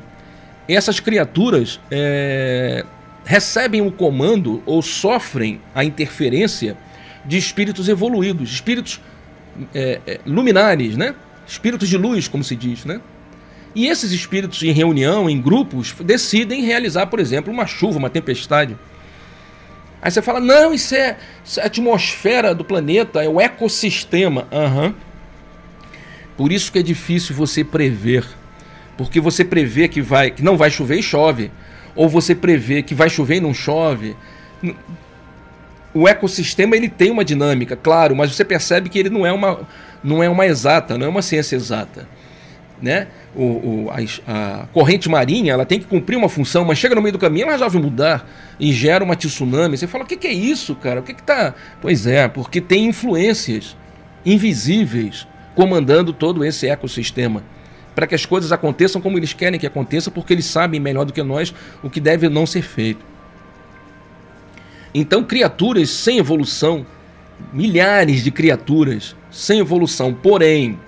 essas criaturas é, recebem o comando ou sofrem a interferência de espíritos evoluídos, espíritos é, é, luminares, né? espíritos de luz, como se diz. Né? E esses espíritos, em reunião, em grupos, decidem realizar, por exemplo, uma chuva, uma tempestade. Aí você fala: não, isso é, isso é a atmosfera do planeta, é o ecossistema. Uhum. Por isso que é difícil você prever. Porque você prevê que, vai, que não vai chover e chove ou você prevê que vai chover e não chove. O ecossistema ele tem uma dinâmica, claro, mas você percebe que ele não é uma, não é uma exata, não é uma ciência exata. Né? O, o a, a, corrente marinha ela tem que cumprir uma função, mas chega no meio do caminho ela resolve mudar e gera uma tsunami. Você fala: o que, que é isso, cara? O que, que tá. Pois é, porque tem influências invisíveis comandando todo esse ecossistema para que as coisas aconteçam como eles querem que aconteça, porque eles sabem melhor do que nós o que deve não ser feito. Então, criaturas sem evolução, milhares de criaturas sem evolução, porém,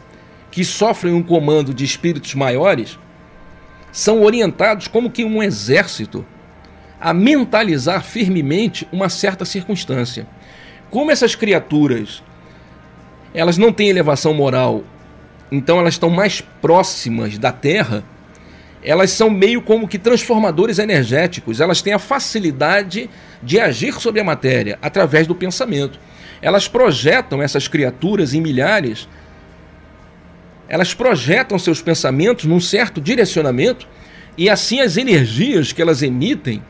que sofrem um comando de espíritos maiores, são orientados como que um exército a mentalizar firmemente uma certa circunstância. Como essas criaturas elas não têm elevação moral, então elas estão mais próximas da Terra, elas são meio como que transformadores energéticos, elas têm a facilidade de agir sobre a matéria através do pensamento. Elas projetam essas criaturas em milhares, elas projetam seus pensamentos num certo direcionamento e assim as energias que elas emitem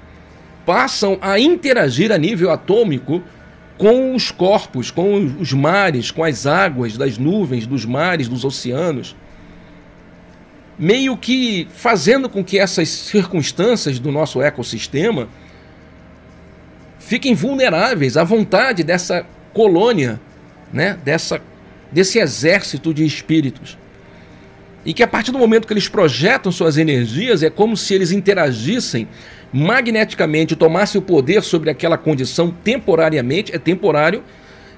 passam a interagir a nível atômico com os corpos, com os mares, com as águas das nuvens, dos mares, dos oceanos, meio que fazendo com que essas circunstâncias do nosso ecossistema fiquem vulneráveis à vontade dessa colônia, né, dessa desse exército de espíritos. E que a partir do momento que eles projetam suas energias, é como se eles interagissem magneticamente, tomassem o poder sobre aquela condição temporariamente, é temporário,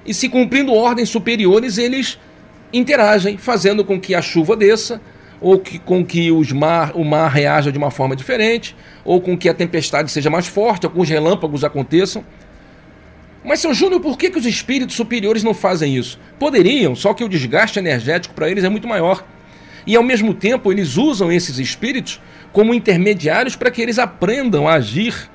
e se cumprindo ordens superiores, eles interagem, fazendo com que a chuva desça, ou que, com que os mar, o mar reaja de uma forma diferente, ou com que a tempestade seja mais forte, alguns relâmpagos aconteçam. Mas, seu Júnior, por que, que os espíritos superiores não fazem isso? Poderiam, só que o desgaste energético para eles é muito maior. E ao mesmo tempo, eles usam esses espíritos como intermediários para que eles aprendam a agir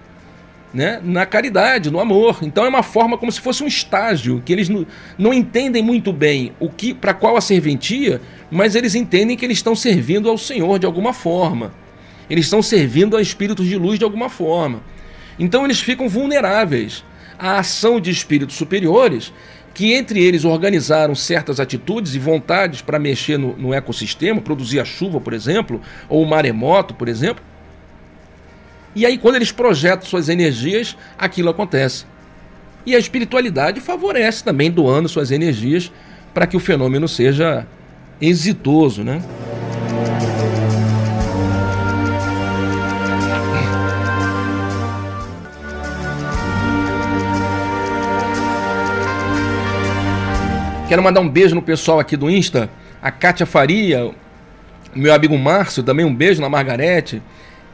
né, na caridade, no amor. Então é uma forma como se fosse um estágio que eles não, não entendem muito bem o que para qual a serventia, mas eles entendem que eles estão servindo ao Senhor de alguma forma. Eles estão servindo a espíritos de luz de alguma forma. Então eles ficam vulneráveis à ação de espíritos superiores que entre eles organizaram certas atitudes e vontades para mexer no, no, ecossistema, produzir a chuva, por exemplo, ou o maremoto, por exemplo. E aí, quando eles projetam suas energias, aquilo acontece. E a espiritualidade favorece também, doando suas energias para que o fenômeno seja exitoso, né? Quero mandar um beijo no pessoal aqui do Insta, a Kátia Faria, meu amigo Márcio, também um beijo na Margarete.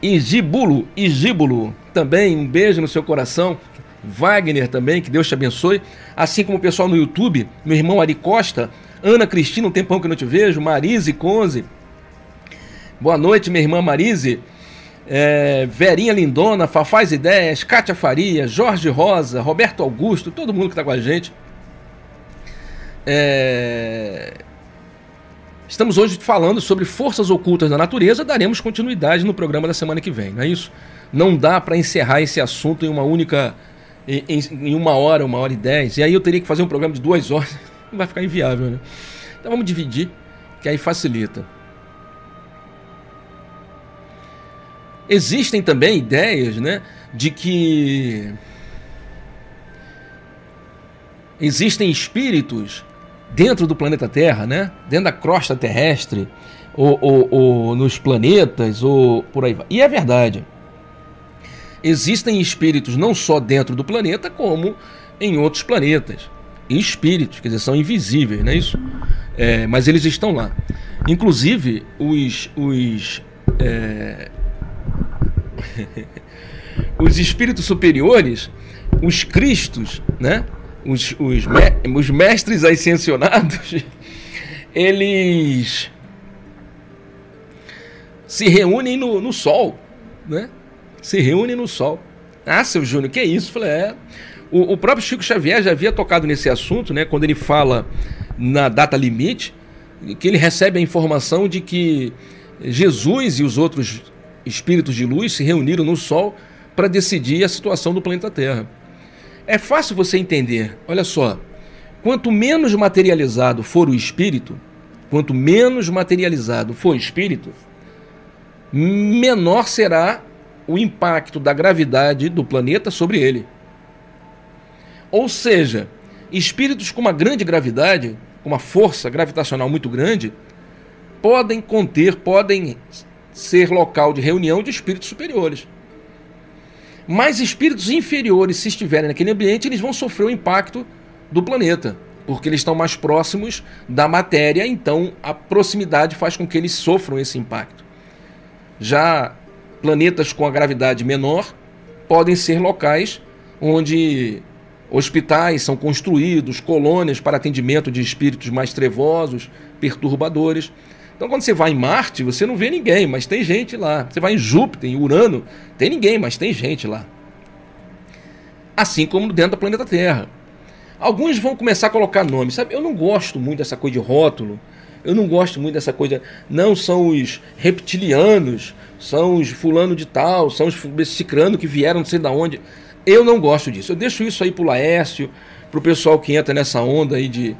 Igibulo, Igibulo, também um beijo no seu coração. Wagner também, que Deus te abençoe. Assim como o pessoal no YouTube, meu irmão Ari Costa, Ana Cristina, um tempão que eu não te vejo, Marise Conze. Boa noite, minha irmã Marise. É, Verinha Lindona, Fafaz Ideias, Kátia Faria, Jorge Rosa, Roberto Augusto, todo mundo que está com a gente. É... Estamos hoje falando sobre forças ocultas da natureza, daremos continuidade no programa da semana que vem, não é isso? Não dá para encerrar esse assunto em uma única. Em, em, uma hora, uma hora e dez. E aí eu teria que fazer um programa de duas horas. Vai ficar inviável, né? Então vamos dividir, que aí facilita. Existem também ideias, né, de que existem espíritos dentro do planeta Terra, né? Dentro da crosta terrestre, ou, ou, ou nos planetas, ou por aí vai. E é verdade. Existem espíritos não só dentro do planeta, como em outros planetas. Espíritos, quer dizer, são invisíveis, não é isso? É, mas eles estão lá. Inclusive, os, os, é... os espíritos superiores, os cristos, né? Os, os, me, os mestres ascensionados, eles se reúnem no, no sol, né? Se reúnem no sol. Ah, seu Júnior, que é isso? falei, é. O, o, próprio Chico Xavier já havia tocado nesse assunto, né? Quando ele fala na data limite, que ele recebe a informação de que Jesus e os outros espíritos de luz se reuniram no sol para decidir a situação do planeta Terra. É fácil você entender. Olha só. Quanto menos materializado for o espírito, quanto menos materializado for o espírito, menor será o impacto da gravidade do planeta sobre ele. Ou seja, espíritos com uma grande gravidade, com uma força gravitacional muito grande, podem conter, podem ser local de reunião de espíritos superiores. Mas espíritos inferiores, se estiverem naquele ambiente, eles vão sofrer o impacto do planeta, porque eles estão mais próximos da matéria, então a proximidade faz com que eles sofram esse impacto. Já planetas com a gravidade menor podem ser locais onde hospitais são construídos, colônias para atendimento de espíritos mais trevosos, perturbadores. Então, quando você vai em Marte, você não vê ninguém, mas tem gente lá. Você vai em Júpiter, em Urano, tem ninguém, mas tem gente lá. Assim como dentro do planeta Terra. Alguns vão começar a colocar nomes, sabe? Eu não gosto muito dessa coisa de rótulo. Eu não gosto muito dessa coisa. Não são os reptilianos, são os fulano de tal, são os cicrano que vieram não sei da onde. Eu não gosto disso. Eu deixo isso aí pro Laércio, pro pessoal que entra nessa onda aí de,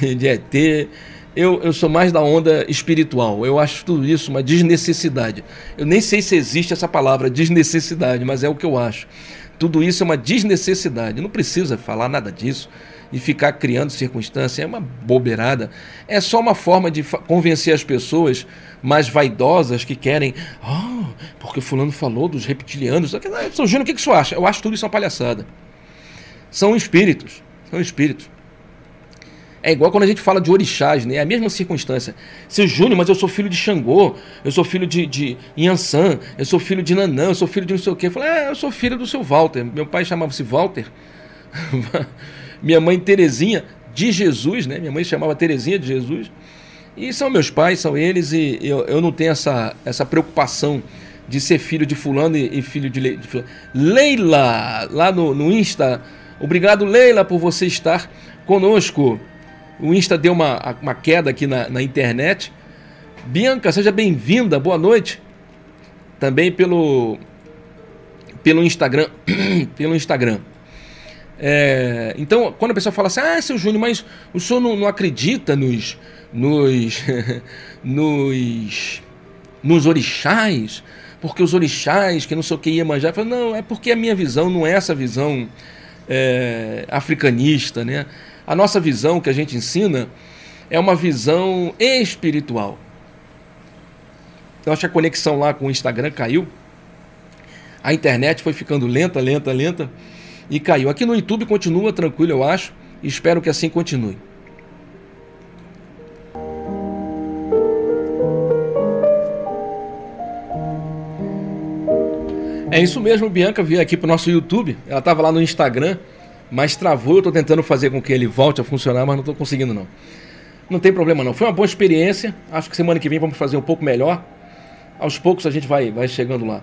de, de ET eu, eu sou mais da onda espiritual. Eu acho tudo isso uma desnecessidade. Eu nem sei se existe essa palavra desnecessidade, mas é o que eu acho. Tudo isso é uma desnecessidade. Não precisa falar nada disso e ficar criando circunstâncias. É uma bobeirada. É só uma forma de convencer as pessoas mais vaidosas que querem. Oh, porque Fulano falou dos reptilianos. São Júnior, o que, que você acha? Eu acho tudo isso uma palhaçada. São espíritos. São espíritos. É igual quando a gente fala de orixás, né? É a mesma circunstância. Seu Júnior, mas eu sou filho de Xangô, eu sou filho de, de Yansan, eu sou filho de Nanã, eu sou filho de não sei o quê. Eu falei, é, eu sou filho do seu Walter. Meu pai chamava-se Walter. Minha mãe Terezinha de Jesus, né? Minha mãe chamava Terezinha de Jesus. E são meus pais, são eles, e eu, eu não tenho essa, essa preocupação de ser filho de fulano e, e filho de, Le, de fulano. Leila, lá no, no Insta. Obrigado, Leila, por você estar conosco. O Insta deu uma, uma queda aqui na, na internet. Bianca, seja bem-vinda, boa noite. Também pelo, pelo Instagram. pelo Instagram. É, então, quando a pessoa fala assim, ah, seu Júnior, mas o senhor não, não acredita nos, nos, nos, nos orixás, porque os orixás, que não sei o que ia manjar, falo, não, é porque a minha visão não é essa visão é, africanista, né? A nossa visão que a gente ensina é uma visão espiritual. Eu acho que a conexão lá com o Instagram caiu. A internet foi ficando lenta, lenta, lenta e caiu. Aqui no YouTube continua tranquilo, eu acho, e espero que assim continue. É isso mesmo, Bianca veio aqui para o nosso YouTube. Ela estava lá no Instagram mas travou. Eu estou tentando fazer com que ele volte a funcionar, mas não estou conseguindo não. Não tem problema não. Foi uma boa experiência. Acho que semana que vem vamos fazer um pouco melhor. Aos poucos a gente vai, vai chegando lá.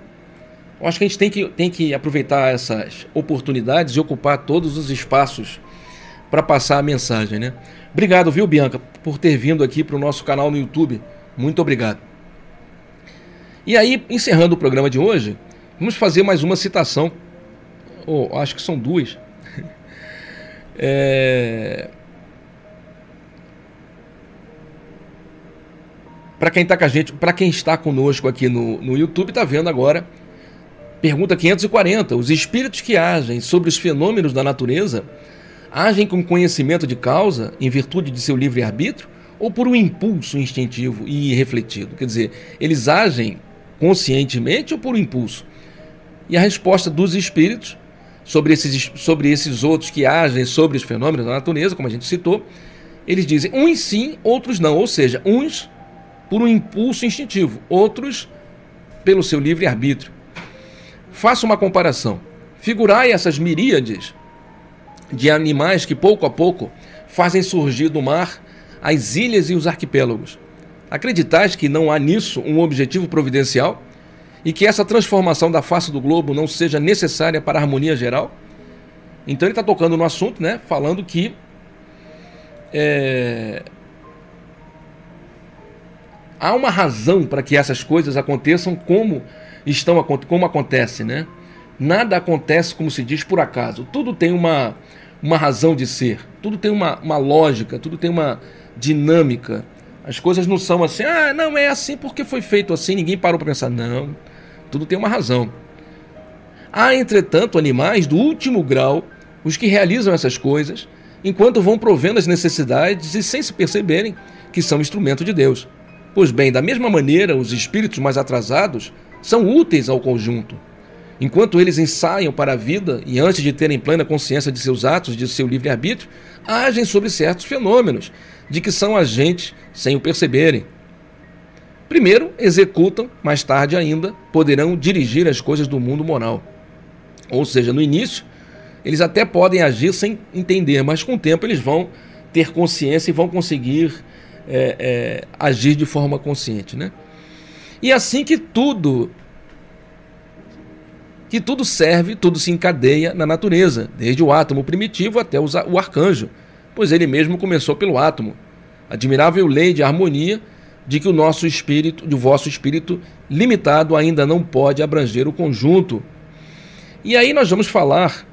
Eu acho que a gente tem que, tem que aproveitar essas oportunidades e ocupar todos os espaços para passar a mensagem, né? Obrigado, viu, Bianca, por ter vindo aqui para o nosso canal no YouTube. Muito obrigado. E aí, encerrando o programa de hoje, vamos fazer mais uma citação. Oh, acho que são duas. É... Para quem está com a gente, para quem está conosco aqui no, no YouTube, está vendo agora. Pergunta 540. Os espíritos que agem sobre os fenômenos da natureza agem com conhecimento de causa, em virtude de seu livre-arbítrio, ou por um impulso instintivo e irrefletido? Quer dizer, eles agem conscientemente ou por um impulso? E a resposta dos espíritos sobre esses, sobre esses outros que agem sobre os fenômenos da natureza, como a gente citou, eles dizem uns sim, outros não. Ou seja, uns por um impulso instintivo, outros pelo seu livre-arbítrio. Faça uma comparação. Figurai essas miríades de animais que pouco a pouco fazem surgir do mar as ilhas e os arquipélagos. Acreditais que não há nisso um objetivo providencial? E que essa transformação da face do globo não seja necessária para a harmonia geral. Então ele está tocando no assunto, né? Falando que é, há uma razão para que essas coisas aconteçam como estão como acontece, né? Nada acontece como se diz por acaso. Tudo tem uma, uma razão de ser. Tudo tem uma, uma lógica. Tudo tem uma dinâmica. As coisas não são assim. Ah, não é assim porque foi feito assim. Ninguém parou para pensar. Não. Tudo tem uma razão. Há, entretanto, animais do último grau, os que realizam essas coisas, enquanto vão provendo as necessidades e sem se perceberem que são instrumento de Deus. Pois bem, da mesma maneira, os espíritos mais atrasados são úteis ao conjunto. Enquanto eles ensaiam para a vida e antes de terem plena consciência de seus atos, de seu livre-arbítrio, agem sobre certos fenômenos, de que são agentes sem o perceberem. Primeiro, executam, mais tarde ainda, poderão dirigir as coisas do mundo moral. Ou seja, no início, eles até podem agir sem entender, mas com o tempo eles vão ter consciência e vão conseguir é, é, agir de forma consciente. Né? E assim que tudo que tudo serve, tudo se encadeia na natureza, desde o átomo primitivo até o arcanjo, pois ele mesmo começou pelo átomo. Admirável lei de harmonia de que o nosso espírito, de vosso espírito limitado ainda não pode abranger o conjunto. E aí nós vamos falar,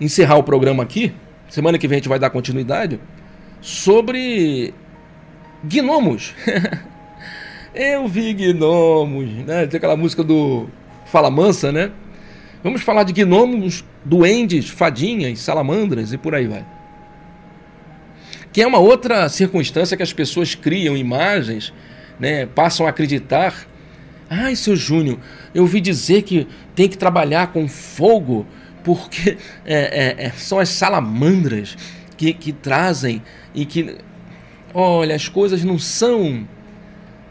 encerrar o programa aqui, semana que vem a gente vai dar continuidade, sobre gnomos. Eu vi gnomos, né? Tem aquela música do Fala Mansa, né? Vamos falar de gnomos, duendes, fadinhas, salamandras e por aí vai. Que é uma outra circunstância que as pessoas criam imagens, né, passam a acreditar. Ai, seu Júnior, eu ouvi dizer que tem que trabalhar com fogo, porque é, é, é, são as salamandras que, que trazem e que. Olha, as coisas não são.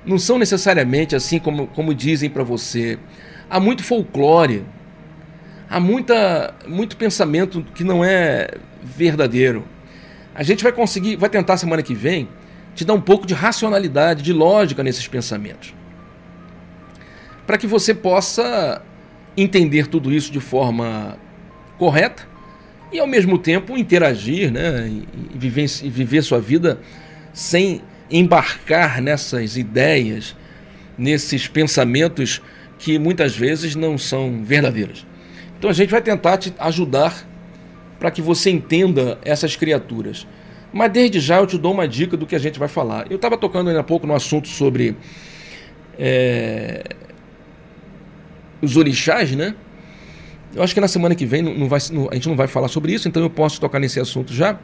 Não são necessariamente assim como, como dizem para você. Há muito folclore há muita, muito pensamento que não é verdadeiro. A gente vai conseguir, vai tentar semana que vem te dar um pouco de racionalidade, de lógica nesses pensamentos. Para que você possa entender tudo isso de forma correta e ao mesmo tempo interagir né, e, viver, e viver sua vida sem embarcar nessas ideias, nesses pensamentos que muitas vezes não são verdadeiros. Então a gente vai tentar te ajudar para que você entenda essas criaturas. Mas desde já eu te dou uma dica do que a gente vai falar. Eu estava tocando ainda há pouco no assunto sobre é, os orixás, né? Eu acho que na semana que vem não vai, não, a gente não vai falar sobre isso, então eu posso tocar nesse assunto já.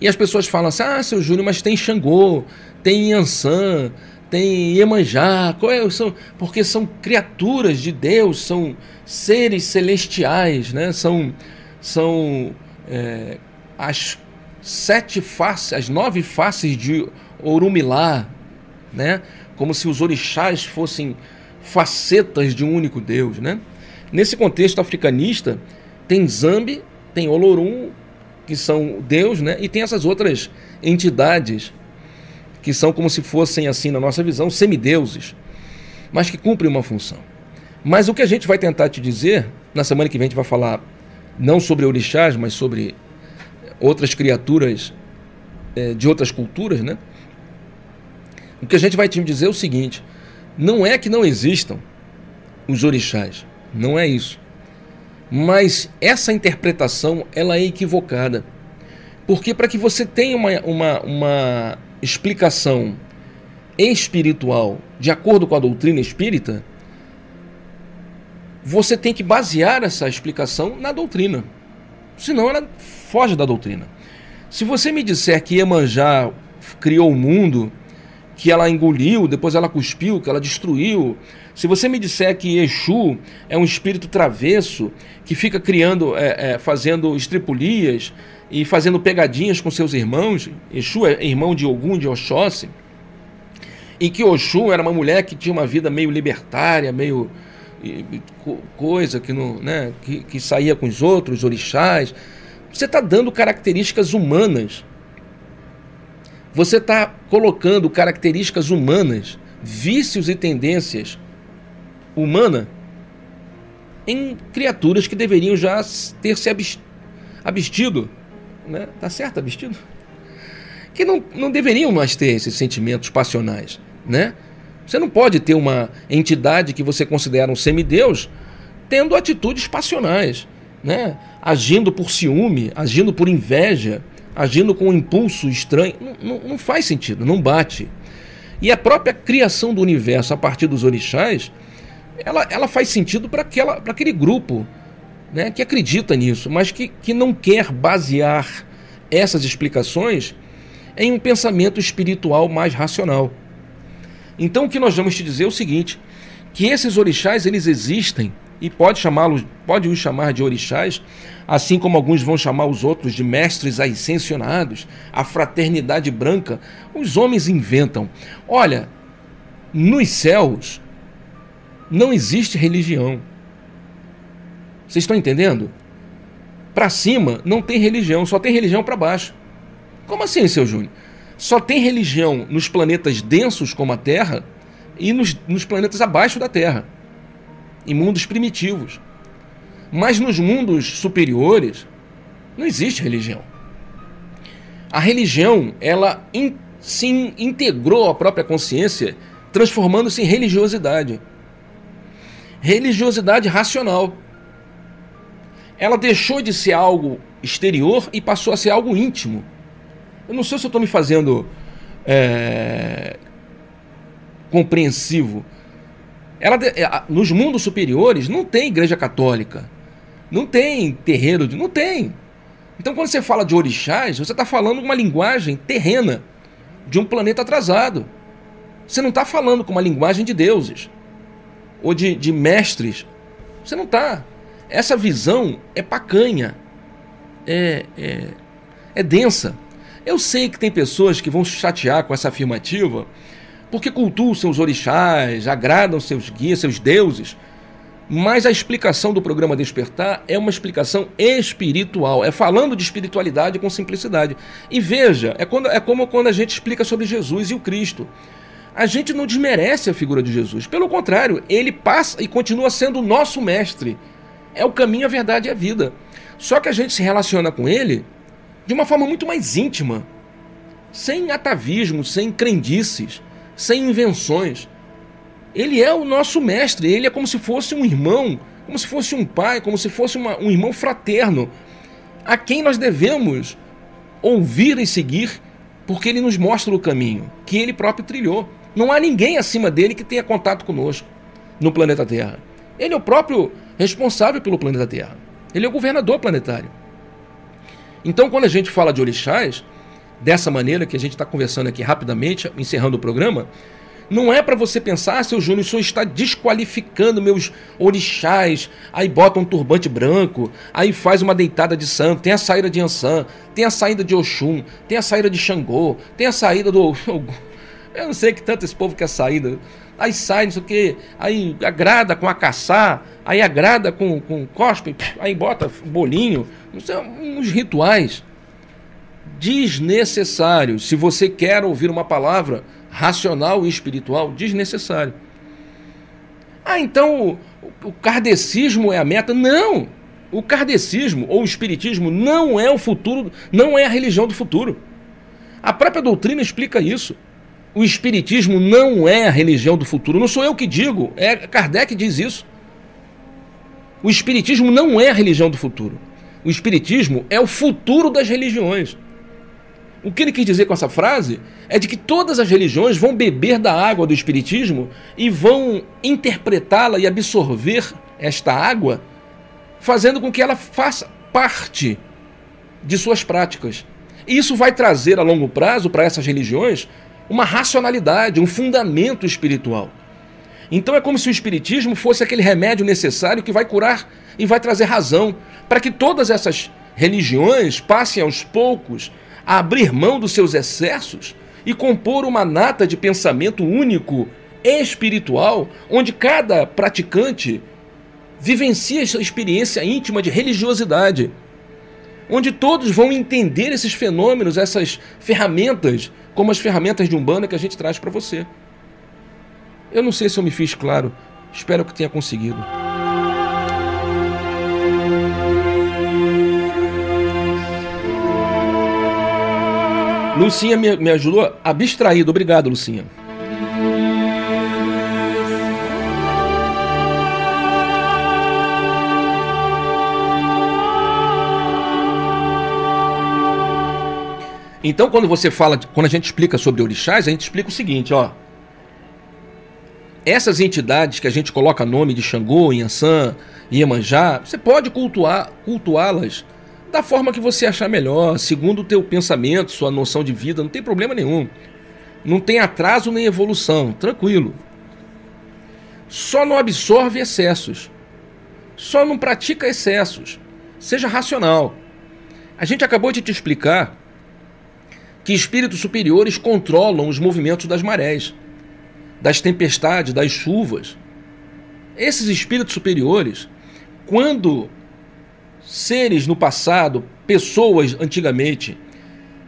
E as pessoas falam assim: ah, seu Júnior, mas tem Xangô, tem Yansan, tem Iemanjá, é, são, porque são criaturas de Deus, são seres celestiais, né? são, são é, as sete faces, as nove faces de Orumilá, né? como se os orixás fossem facetas de um único Deus. Né? Nesse contexto africanista, tem Zambi, tem Olorum, que são Deus, né? e tem essas outras entidades que são como se fossem, assim, na nossa visão, semideuses, mas que cumprem uma função. Mas o que a gente vai tentar te dizer, na semana que vem a gente vai falar não sobre orixás, mas sobre outras criaturas é, de outras culturas, né? O que a gente vai te dizer é o seguinte: não é que não existam os orixás, não é isso. Mas essa interpretação ela é equivocada. Porque para que você tenha uma, uma, uma explicação espiritual de acordo com a doutrina espírita, você tem que basear essa explicação na doutrina. Senão ela foge da doutrina. Se você me disser que Iemanjá criou o mundo, que ela engoliu, depois ela cuspiu, que ela destruiu. Se você me disser que Exu é um espírito travesso, que fica criando, é, é, fazendo estripulias, e fazendo pegadinhas com seus irmãos. Exu é irmão de Ogum, de Oxóssi. E que Oxum era uma mulher que tinha uma vida meio libertária, meio coisa que não, né, que, que saía com os outros orixás. Você está dando características humanas. Você está colocando características humanas, vícios e tendências humanas em criaturas que deveriam já ter se abstido né? Tá certo, vestido? Que não, não deveriam mais ter esses sentimentos passionais, né? Você não pode ter uma entidade que você considera um semideus tendo atitudes passionais, né? Agindo por ciúme, agindo por inveja, agindo com um impulso estranho. Não, não, não faz sentido, não bate. E a própria criação do universo a partir dos orixás, ela, ela faz sentido para aquele grupo né, que acredita nisso, mas que, que não quer basear essas explicações em um pensamento espiritual mais racional. Então o que nós vamos te dizer é o seguinte, que esses orixás eles existem e pode chamá-los, pode os chamar de orixás, assim como alguns vão chamar os outros de mestres ascensionados, a fraternidade branca, os homens inventam. Olha, nos céus não existe religião. Vocês estão entendendo? Para cima não tem religião, só tem religião para baixo. Como assim, seu Júnior? Só tem religião nos planetas densos como a Terra e nos, nos planetas abaixo da Terra, em mundos primitivos. Mas nos mundos superiores não existe religião. A religião, ela in, se integrou à própria consciência, transformando-se em religiosidade. Religiosidade racional. Ela deixou de ser algo exterior e passou a ser algo íntimo. Eu não sei se eu estou me fazendo é, compreensivo. Ela, é, nos mundos superiores não tem igreja católica, não tem terreiro, de, não tem. Então quando você fala de orixás, você está falando uma linguagem terrena de um planeta atrasado. Você não está falando com uma linguagem de deuses ou de, de mestres. Você não está. Essa visão é pacanha, é, é, é densa. Eu sei que tem pessoas que vão chatear com essa afirmativa porque cultuam seus orixás, agradam seus guias, seus deuses. Mas a explicação do programa Despertar é uma explicação espiritual, é falando de espiritualidade com simplicidade. E veja, é, quando, é como quando a gente explica sobre Jesus e o Cristo. A gente não desmerece a figura de Jesus, pelo contrário, ele passa e continua sendo o nosso mestre. É o caminho, a verdade e a vida. Só que a gente se relaciona com ele de uma forma muito mais íntima, sem atavismo, sem crendices sem invenções. Ele é o nosso mestre, ele é como se fosse um irmão, como se fosse um pai, como se fosse uma, um irmão fraterno, a quem nós devemos ouvir e seguir, porque ele nos mostra o caminho que ele próprio trilhou. Não há ninguém acima dele que tenha contato conosco no planeta Terra. Ele é o próprio responsável pelo planeta Terra. Ele é o governador planetário. Então, quando a gente fala de orixás, dessa maneira que a gente está conversando aqui rapidamente, encerrando o programa, não é para você pensar, ah, seu Júnior, o senhor está desqualificando meus orixás, aí bota um turbante branco, aí faz uma deitada de santo, tem a saída de Ansan, tem a saída de Oxum, tem a saída de Xangô, tem a saída do. Eu não sei que tanto esse povo quer saída. Aí sai, não sei o que, aí agrada com a caçar, aí agrada com, com cospe, aí bota bolinho, não sei, uns rituais desnecessário. Se você quer ouvir uma palavra racional e espiritual, desnecessário. Ah, então o, o kardecismo é a meta? Não! O kardecismo ou o espiritismo não é o futuro, não é a religião do futuro. A própria doutrina explica isso. O espiritismo não é a religião do futuro. Não sou eu que digo, é Kardec diz isso. O espiritismo não é a religião do futuro. O espiritismo é o futuro das religiões. O que ele quis dizer com essa frase é de que todas as religiões vão beber da água do Espiritismo e vão interpretá-la e absorver esta água, fazendo com que ela faça parte de suas práticas. E isso vai trazer a longo prazo para essas religiões uma racionalidade, um fundamento espiritual. Então é como se o Espiritismo fosse aquele remédio necessário que vai curar e vai trazer razão para que todas essas religiões passem aos poucos a abrir mão dos seus excessos e compor uma nata de pensamento único, espiritual, onde cada praticante vivencia sua experiência íntima de religiosidade, onde todos vão entender esses fenômenos, essas ferramentas, como as ferramentas de Umbanda que a gente traz para você. Eu não sei se eu me fiz claro, espero que tenha conseguido. Lucinha me, me ajudou abstraído. Obrigado, Lucinha. Então, quando você fala, quando a gente explica sobre orixás, a gente explica o seguinte, ó. Essas entidades que a gente coloca nome de Xangô, Yansan, Iemanjá, você pode cultuar, cultuá-las da forma que você achar melhor, segundo o teu pensamento, sua noção de vida, não tem problema nenhum. Não tem atraso nem evolução, tranquilo. Só não absorve excessos. Só não pratica excessos. Seja racional. A gente acabou de te explicar que espíritos superiores controlam os movimentos das marés, das tempestades, das chuvas. Esses espíritos superiores, quando seres no passado, pessoas antigamente,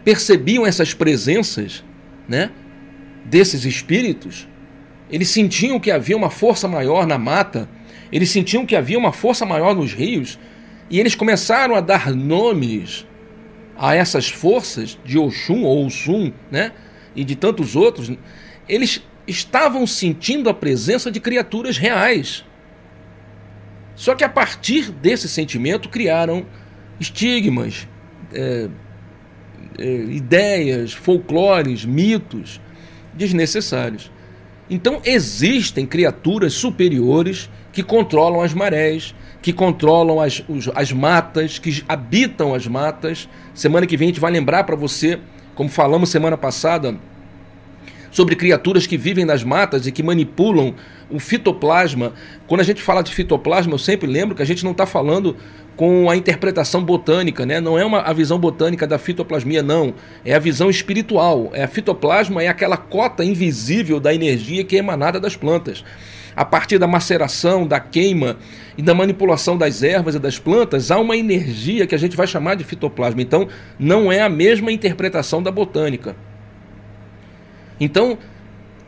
percebiam essas presenças, né, desses espíritos, eles sentiam que havia uma força maior na mata, eles sentiam que havia uma força maior nos rios, e eles começaram a dar nomes a essas forças de Oxum ou Oxum, né, e de tantos outros. Eles estavam sentindo a presença de criaturas reais. Só que a partir desse sentimento criaram estigmas, é, é, ideias, folclores, mitos desnecessários. Então existem criaturas superiores que controlam as marés, que controlam as, os, as matas, que habitam as matas. Semana que vem a gente vai lembrar para você, como falamos semana passada, sobre criaturas que vivem nas matas e que manipulam o fitoplasma. Quando a gente fala de fitoplasma, eu sempre lembro que a gente não está falando com a interpretação botânica, né? Não é uma, a visão botânica da fitoplasmia, não. É a visão espiritual. É a fitoplasma é aquela cota invisível da energia que é emanada das plantas. A partir da maceração, da queima e da manipulação das ervas e das plantas, há uma energia que a gente vai chamar de fitoplasma. Então, não é a mesma interpretação da botânica. Então,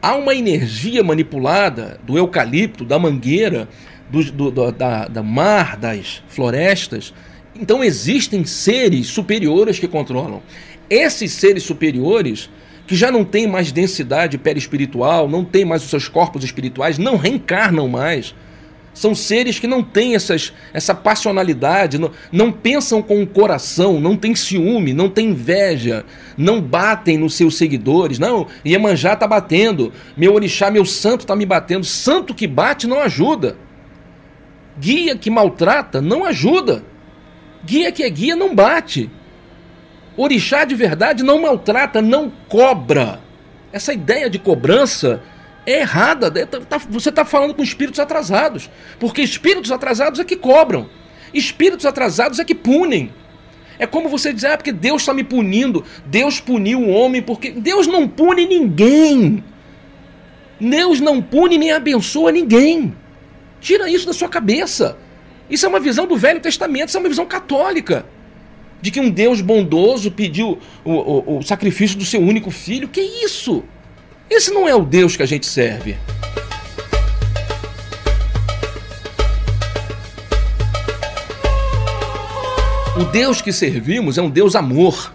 há uma energia manipulada do eucalipto, da mangueira, do, do, do da, da mar, das florestas. Então, existem seres superiores que controlam. Esses seres superiores, que já não têm mais densidade perispiritual, não têm mais os seus corpos espirituais, não reencarnam mais são seres que não têm essas, essa passionalidade, não, não pensam com o coração, não têm ciúme, não têm inveja, não batem nos seus seguidores. Não, Iemanjá está batendo, meu orixá, meu santo está me batendo. Santo que bate não ajuda. Guia que maltrata não ajuda. Guia que é guia não bate. Orixá de verdade não maltrata, não cobra. Essa ideia de cobrança é errada. Né? Tá, tá, você está falando com espíritos atrasados. Porque espíritos atrasados é que cobram. Espíritos atrasados é que punem. É como você dizer, ah, porque Deus está me punindo. Deus puniu o homem porque. Deus não pune ninguém. Deus não pune nem abençoa ninguém. Tira isso da sua cabeça. Isso é uma visão do Velho Testamento, isso é uma visão católica. De que um Deus bondoso pediu o, o, o sacrifício do seu único filho. Que isso? Esse não é o Deus que a gente serve. O Deus que servimos é um Deus amor.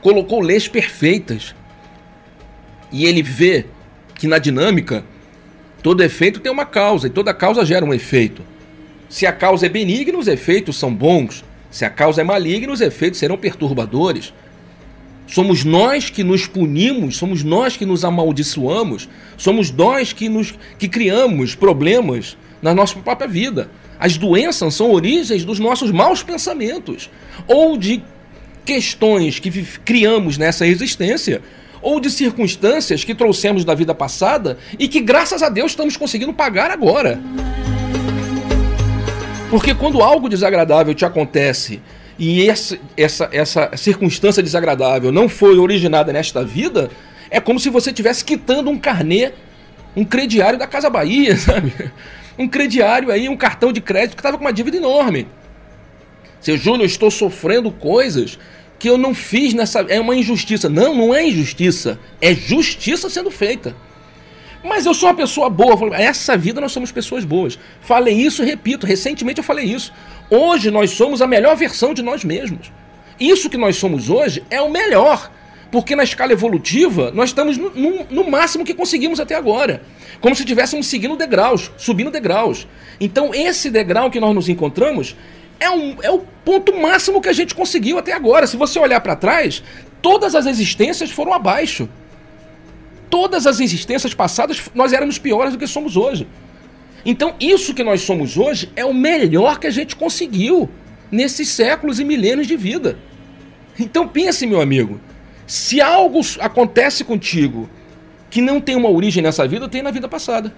Colocou leis perfeitas. E ele vê que na dinâmica todo efeito tem uma causa e toda causa gera um efeito. Se a causa é benigna, os efeitos são bons. Se a causa é maligna, os efeitos serão perturbadores. Somos nós que nos punimos, somos nós que nos amaldiçoamos, somos nós que, nos, que criamos problemas na nossa própria vida. As doenças são origens dos nossos maus pensamentos, ou de questões que criamos nessa existência, ou de circunstâncias que trouxemos da vida passada e que, graças a Deus, estamos conseguindo pagar agora. Porque quando algo desagradável te acontece e essa, essa, essa circunstância desagradável não foi originada nesta vida, é como se você estivesse quitando um carnê, um crediário da Casa Bahia, sabe? Um crediário aí, um cartão de crédito que estava com uma dívida enorme. Seu Júnior, estou sofrendo coisas que eu não fiz nessa. É uma injustiça. Não, não é injustiça. É justiça sendo feita. Mas eu sou uma pessoa boa. Essa vida nós somos pessoas boas. Falei isso repito. Recentemente eu falei isso. Hoje nós somos a melhor versão de nós mesmos. Isso que nós somos hoje é o melhor. Porque na escala evolutiva nós estamos no, no, no máximo que conseguimos até agora. Como se estivéssemos seguindo degraus, subindo degraus. Então esse degrau que nós nos encontramos é, um, é o ponto máximo que a gente conseguiu até agora. Se você olhar para trás, todas as existências foram abaixo todas as existências passadas nós éramos piores do que somos hoje. Então, isso que nós somos hoje é o melhor que a gente conseguiu. nesses séculos e milênios de vida. Então pense, meu amigo, se algo acontece contigo que não tem uma origem nessa vida, tem na vida passada.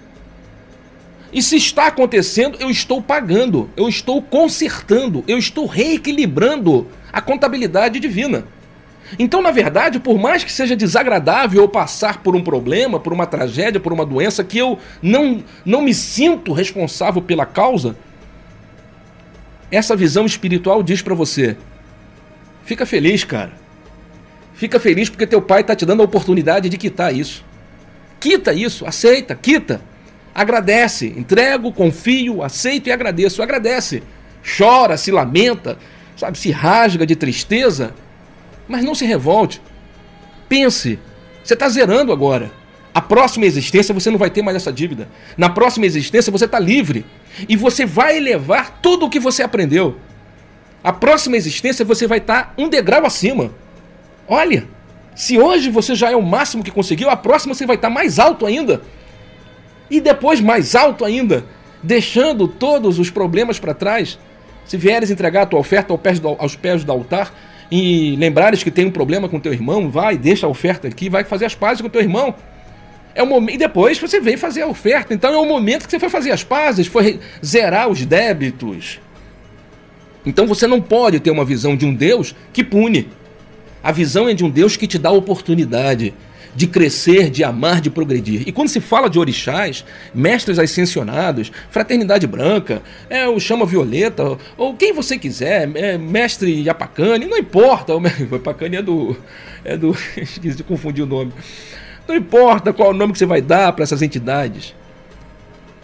E se está acontecendo, eu estou pagando, eu estou consertando, eu estou reequilibrando a contabilidade divina. Então, na verdade, por mais que seja desagradável eu passar por um problema, por uma tragédia, por uma doença que eu não, não me sinto responsável pela causa, essa visão espiritual diz para você: fica feliz, cara. Fica feliz porque teu pai está te dando a oportunidade de quitar isso. Quita isso, aceita, quita. Agradece, entrego, confio, aceito e agradeço. Agradece. Chora, se lamenta, sabe, se rasga de tristeza, mas não se revolte. Pense, você está zerando agora. A próxima existência você não vai ter mais essa dívida. Na próxima existência você está livre. E você vai elevar tudo o que você aprendeu. A próxima existência você vai estar tá um degrau acima. Olha, se hoje você já é o máximo que conseguiu, a próxima você vai estar tá mais alto ainda. E depois mais alto ainda, deixando todos os problemas para trás. Se vieres entregar a tua oferta aos pés do altar e lembrares que tem um problema com teu irmão, vai, deixa a oferta aqui, vai fazer as pazes com teu irmão. É o momento, e depois você vem fazer a oferta. Então é o momento que você foi fazer as pazes, foi zerar os débitos. Então você não pode ter uma visão de um Deus que pune. A visão é de um Deus que te dá oportunidade de crescer, de amar, de progredir. E quando se fala de orixás, mestres ascensionados, fraternidade branca, é o chama violeta, ou quem você quiser, é mestre Yapacane, não importa, o Yapacane é do é do esqueci de confundir o nome. Não importa qual o nome que você vai dar para essas entidades.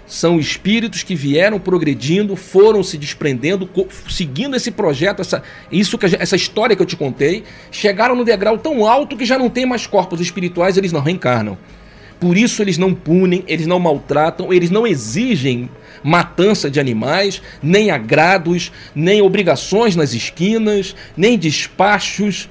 São espíritos que vieram progredindo, foram se desprendendo, seguindo esse projeto, essa, isso que, essa história que eu te contei, chegaram no degrau tão alto que já não tem mais corpos espirituais, eles não reencarnam. Por isso eles não punem, eles não maltratam, eles não exigem matança de animais, nem agrados, nem obrigações nas esquinas, nem despachos.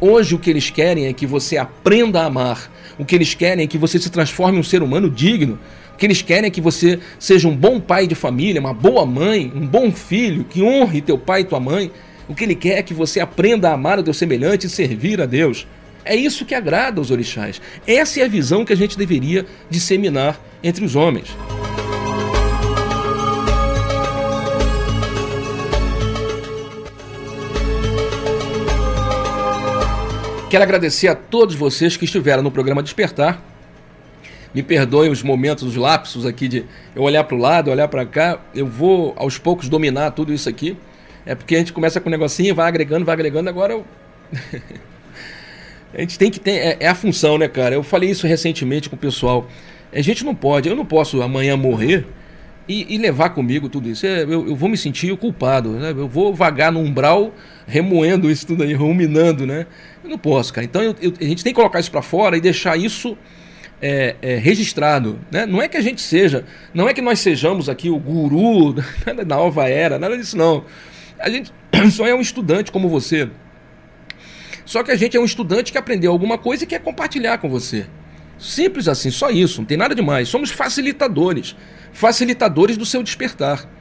Hoje o que eles querem é que você aprenda a amar. O que eles querem é que você se transforme em um ser humano digno, que eles querem é que você seja um bom pai de família, uma boa mãe, um bom filho, que honre teu pai e tua mãe. O que ele quer é que você aprenda a amar o teu semelhante e servir a Deus. É isso que agrada aos orixás. Essa é a visão que a gente deveria disseminar entre os homens. Quero agradecer a todos vocês que estiveram no programa Despertar me perdoem os momentos, os lapsos aqui de eu olhar para o lado, olhar para cá. Eu vou aos poucos dominar tudo isso aqui. É porque a gente começa com um negocinho, vai agregando, vai agregando. Agora eu. a gente tem que ter. É, é, a função, né, cara? Eu falei isso recentemente com o pessoal. A gente não pode, eu não posso amanhã morrer e, e levar comigo tudo isso. É, eu, eu, vou me sentir culpado, né? Eu vou vagar no umbral remoendo isso tudo aí, ruminando, né? Eu não posso, cara. Então eu, eu, a gente tem que colocar isso para fora e deixar isso é, é, registrado. Né? Não é que a gente seja, não é que nós sejamos aqui o guru da nova era, nada disso não. A gente só é um estudante como você. Só que a gente é um estudante que aprendeu alguma coisa e quer compartilhar com você. Simples assim, só isso, não tem nada demais. Somos facilitadores, facilitadores do seu despertar.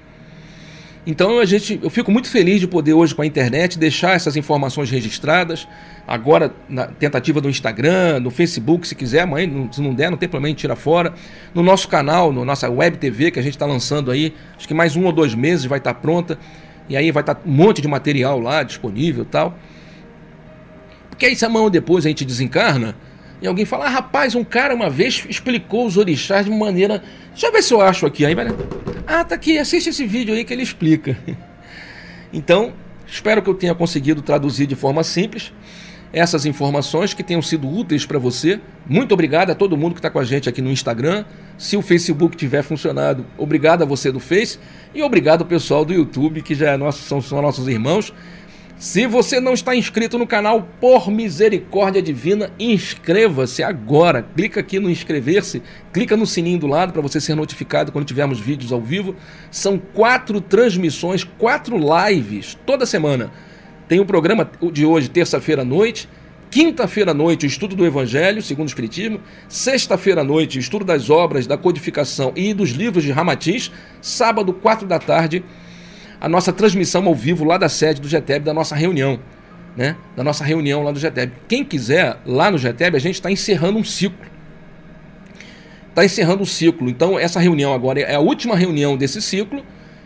Então a gente, eu fico muito feliz de poder hoje com a internet deixar essas informações registradas. Agora na tentativa do Instagram, no Facebook, se quiser, amanhã, se não der, não tem problema, a tira fora. No nosso canal, no nossa web TV que a gente está lançando aí, acho que mais um ou dois meses vai estar tá pronta. E aí vai estar tá um monte de material lá disponível tal. Porque aí se amanhã ou depois a gente desencarna, e alguém fala, ah, rapaz, um cara uma vez explicou os orixás de maneira. Deixa eu ver se eu acho aqui. Aí vai. Ah, tá aqui, assiste esse vídeo aí que ele explica. Então, espero que eu tenha conseguido traduzir de forma simples essas informações que tenham sido úteis para você. Muito obrigado a todo mundo que está com a gente aqui no Instagram. Se o Facebook tiver funcionado, obrigado a você do Face e obrigado ao pessoal do YouTube, que já é nosso, são, são nossos irmãos se você não está inscrito no canal, por misericórdia divina, inscreva-se agora. Clica aqui no inscrever-se, clica no sininho do lado para você ser notificado quando tivermos vídeos ao vivo. São quatro transmissões, quatro lives toda semana. Tem o programa de hoje, terça-feira à noite. Quinta-feira à noite, o estudo do Evangelho, segundo o Espiritismo. Sexta-feira à noite, estudo das obras, da codificação e dos livros de Ramatiz. Sábado, quatro da tarde, a nossa transmissão ao vivo lá da sede do GTEB, da nossa reunião. Né? Da nossa reunião lá do GTEB. Quem quiser, lá no GTEB, a gente está encerrando um ciclo. Está encerrando um ciclo. Então, essa reunião agora é a última reunião desse ciclo.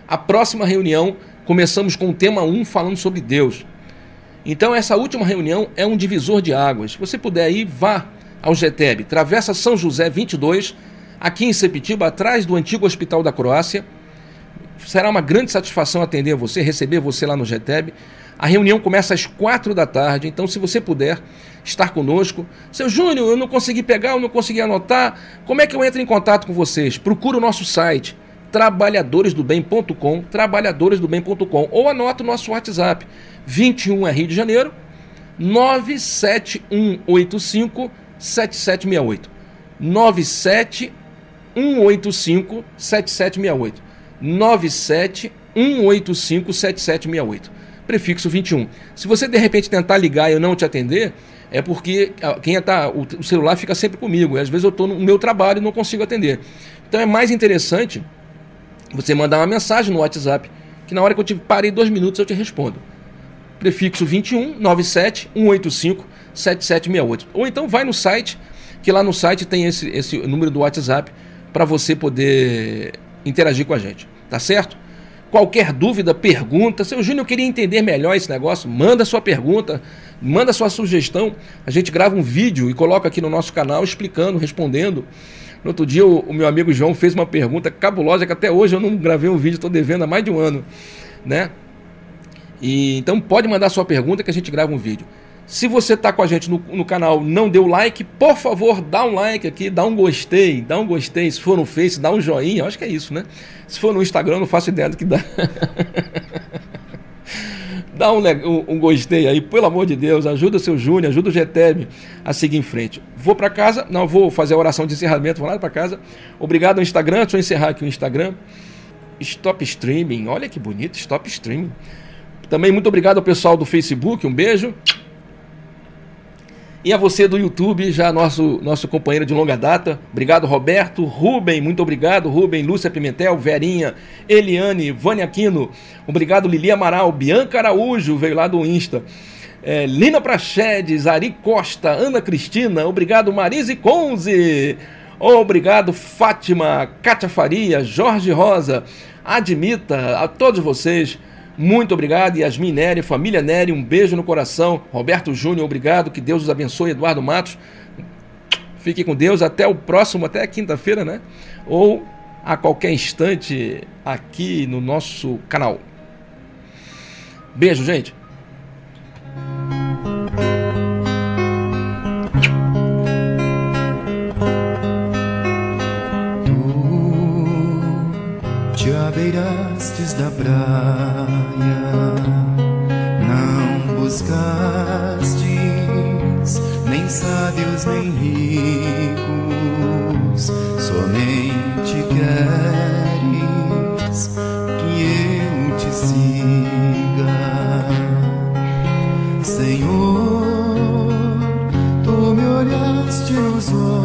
A próxima reunião, começamos com o tema 1 falando sobre Deus. Então, essa última reunião é um divisor de águas. Se você puder ir, vá ao GTEB. Travessa São José 22, aqui em Sepitiba, atrás do antigo Hospital da Croácia. Será uma grande satisfação atender você, receber você lá no GTEB. A reunião começa às quatro da tarde, então se você puder estar conosco. Seu Júnior, eu não consegui pegar, eu não consegui anotar. Como é que eu entro em contato com vocês? Procura o nosso site trabalhadoresdobem.com, trabalhadoresdobem.com ou anota o nosso WhatsApp 21 é Rio de Janeiro 97185 7768. 97185 7768. 97185 7768. Prefixo 21. Se você de repente tentar ligar e eu não te atender, é porque ah, quem está o, o celular fica sempre comigo. E às vezes eu estou no meu trabalho e não consigo atender. Então é mais interessante você mandar uma mensagem no WhatsApp, que na hora que eu te parei dois minutos eu te respondo. Prefixo 21 97 185 7768. Ou então vai no site, que lá no site tem esse, esse número do WhatsApp para você poder interagir com a gente. Tá certo? Qualquer dúvida, pergunta. Seu Júnior, queria entender melhor esse negócio. Manda sua pergunta, manda sua sugestão. A gente grava um vídeo e coloca aqui no nosso canal explicando, respondendo. No outro dia, o, o meu amigo João fez uma pergunta cabulosa que até hoje eu não gravei um vídeo, estou devendo há mais de um ano, né? E, então pode mandar sua pergunta que a gente grava um vídeo. Se você está com a gente no, no, canal não deu like, por favor, dá um like aqui, dá um gostei, dá um gostei. Se for no Face, dá um joinha. Acho que é isso, né? Se for no Instagram, não faço ideia do que dá. dá um, um, gostei aí, pelo amor de Deus, ajuda o seu Júnior, ajuda o GTEB a seguir em frente. Vou para casa, não vou fazer a oração de encerramento, vou lá para casa. Obrigado ao Instagram, deixa eu encerrar aqui o Instagram. Stop Streaming, olha que bonito, Stop Streaming. Também muito obrigado ao pessoal do Facebook, um beijo. E a você do YouTube, já nosso, nosso companheiro de longa data. Obrigado, Roberto. Rubem, muito obrigado. Rubem, Lúcia Pimentel, Verinha, Eliane, Vânia Aquino. Obrigado, Lili Amaral. Bianca Araújo, veio lá do Insta. É, Lina Prachedes, Ari Costa, Ana Cristina. Obrigado, Marise Conze. Obrigado, Fátima, Cátia Faria, Jorge Rosa. Admita a todos vocês. Muito obrigado, Yasmin Nery, família Nery, um beijo no coração. Roberto Júnior, obrigado, que Deus os abençoe. Eduardo Matos, fique com Deus. Até o próximo, até quinta-feira, né? Ou a qualquer instante aqui no nosso canal. Beijo, gente. Beirastes da praia, não buscastes nem sábios nem ricos, somente queres que eu te siga, Senhor. Tu me olhaste nos olhos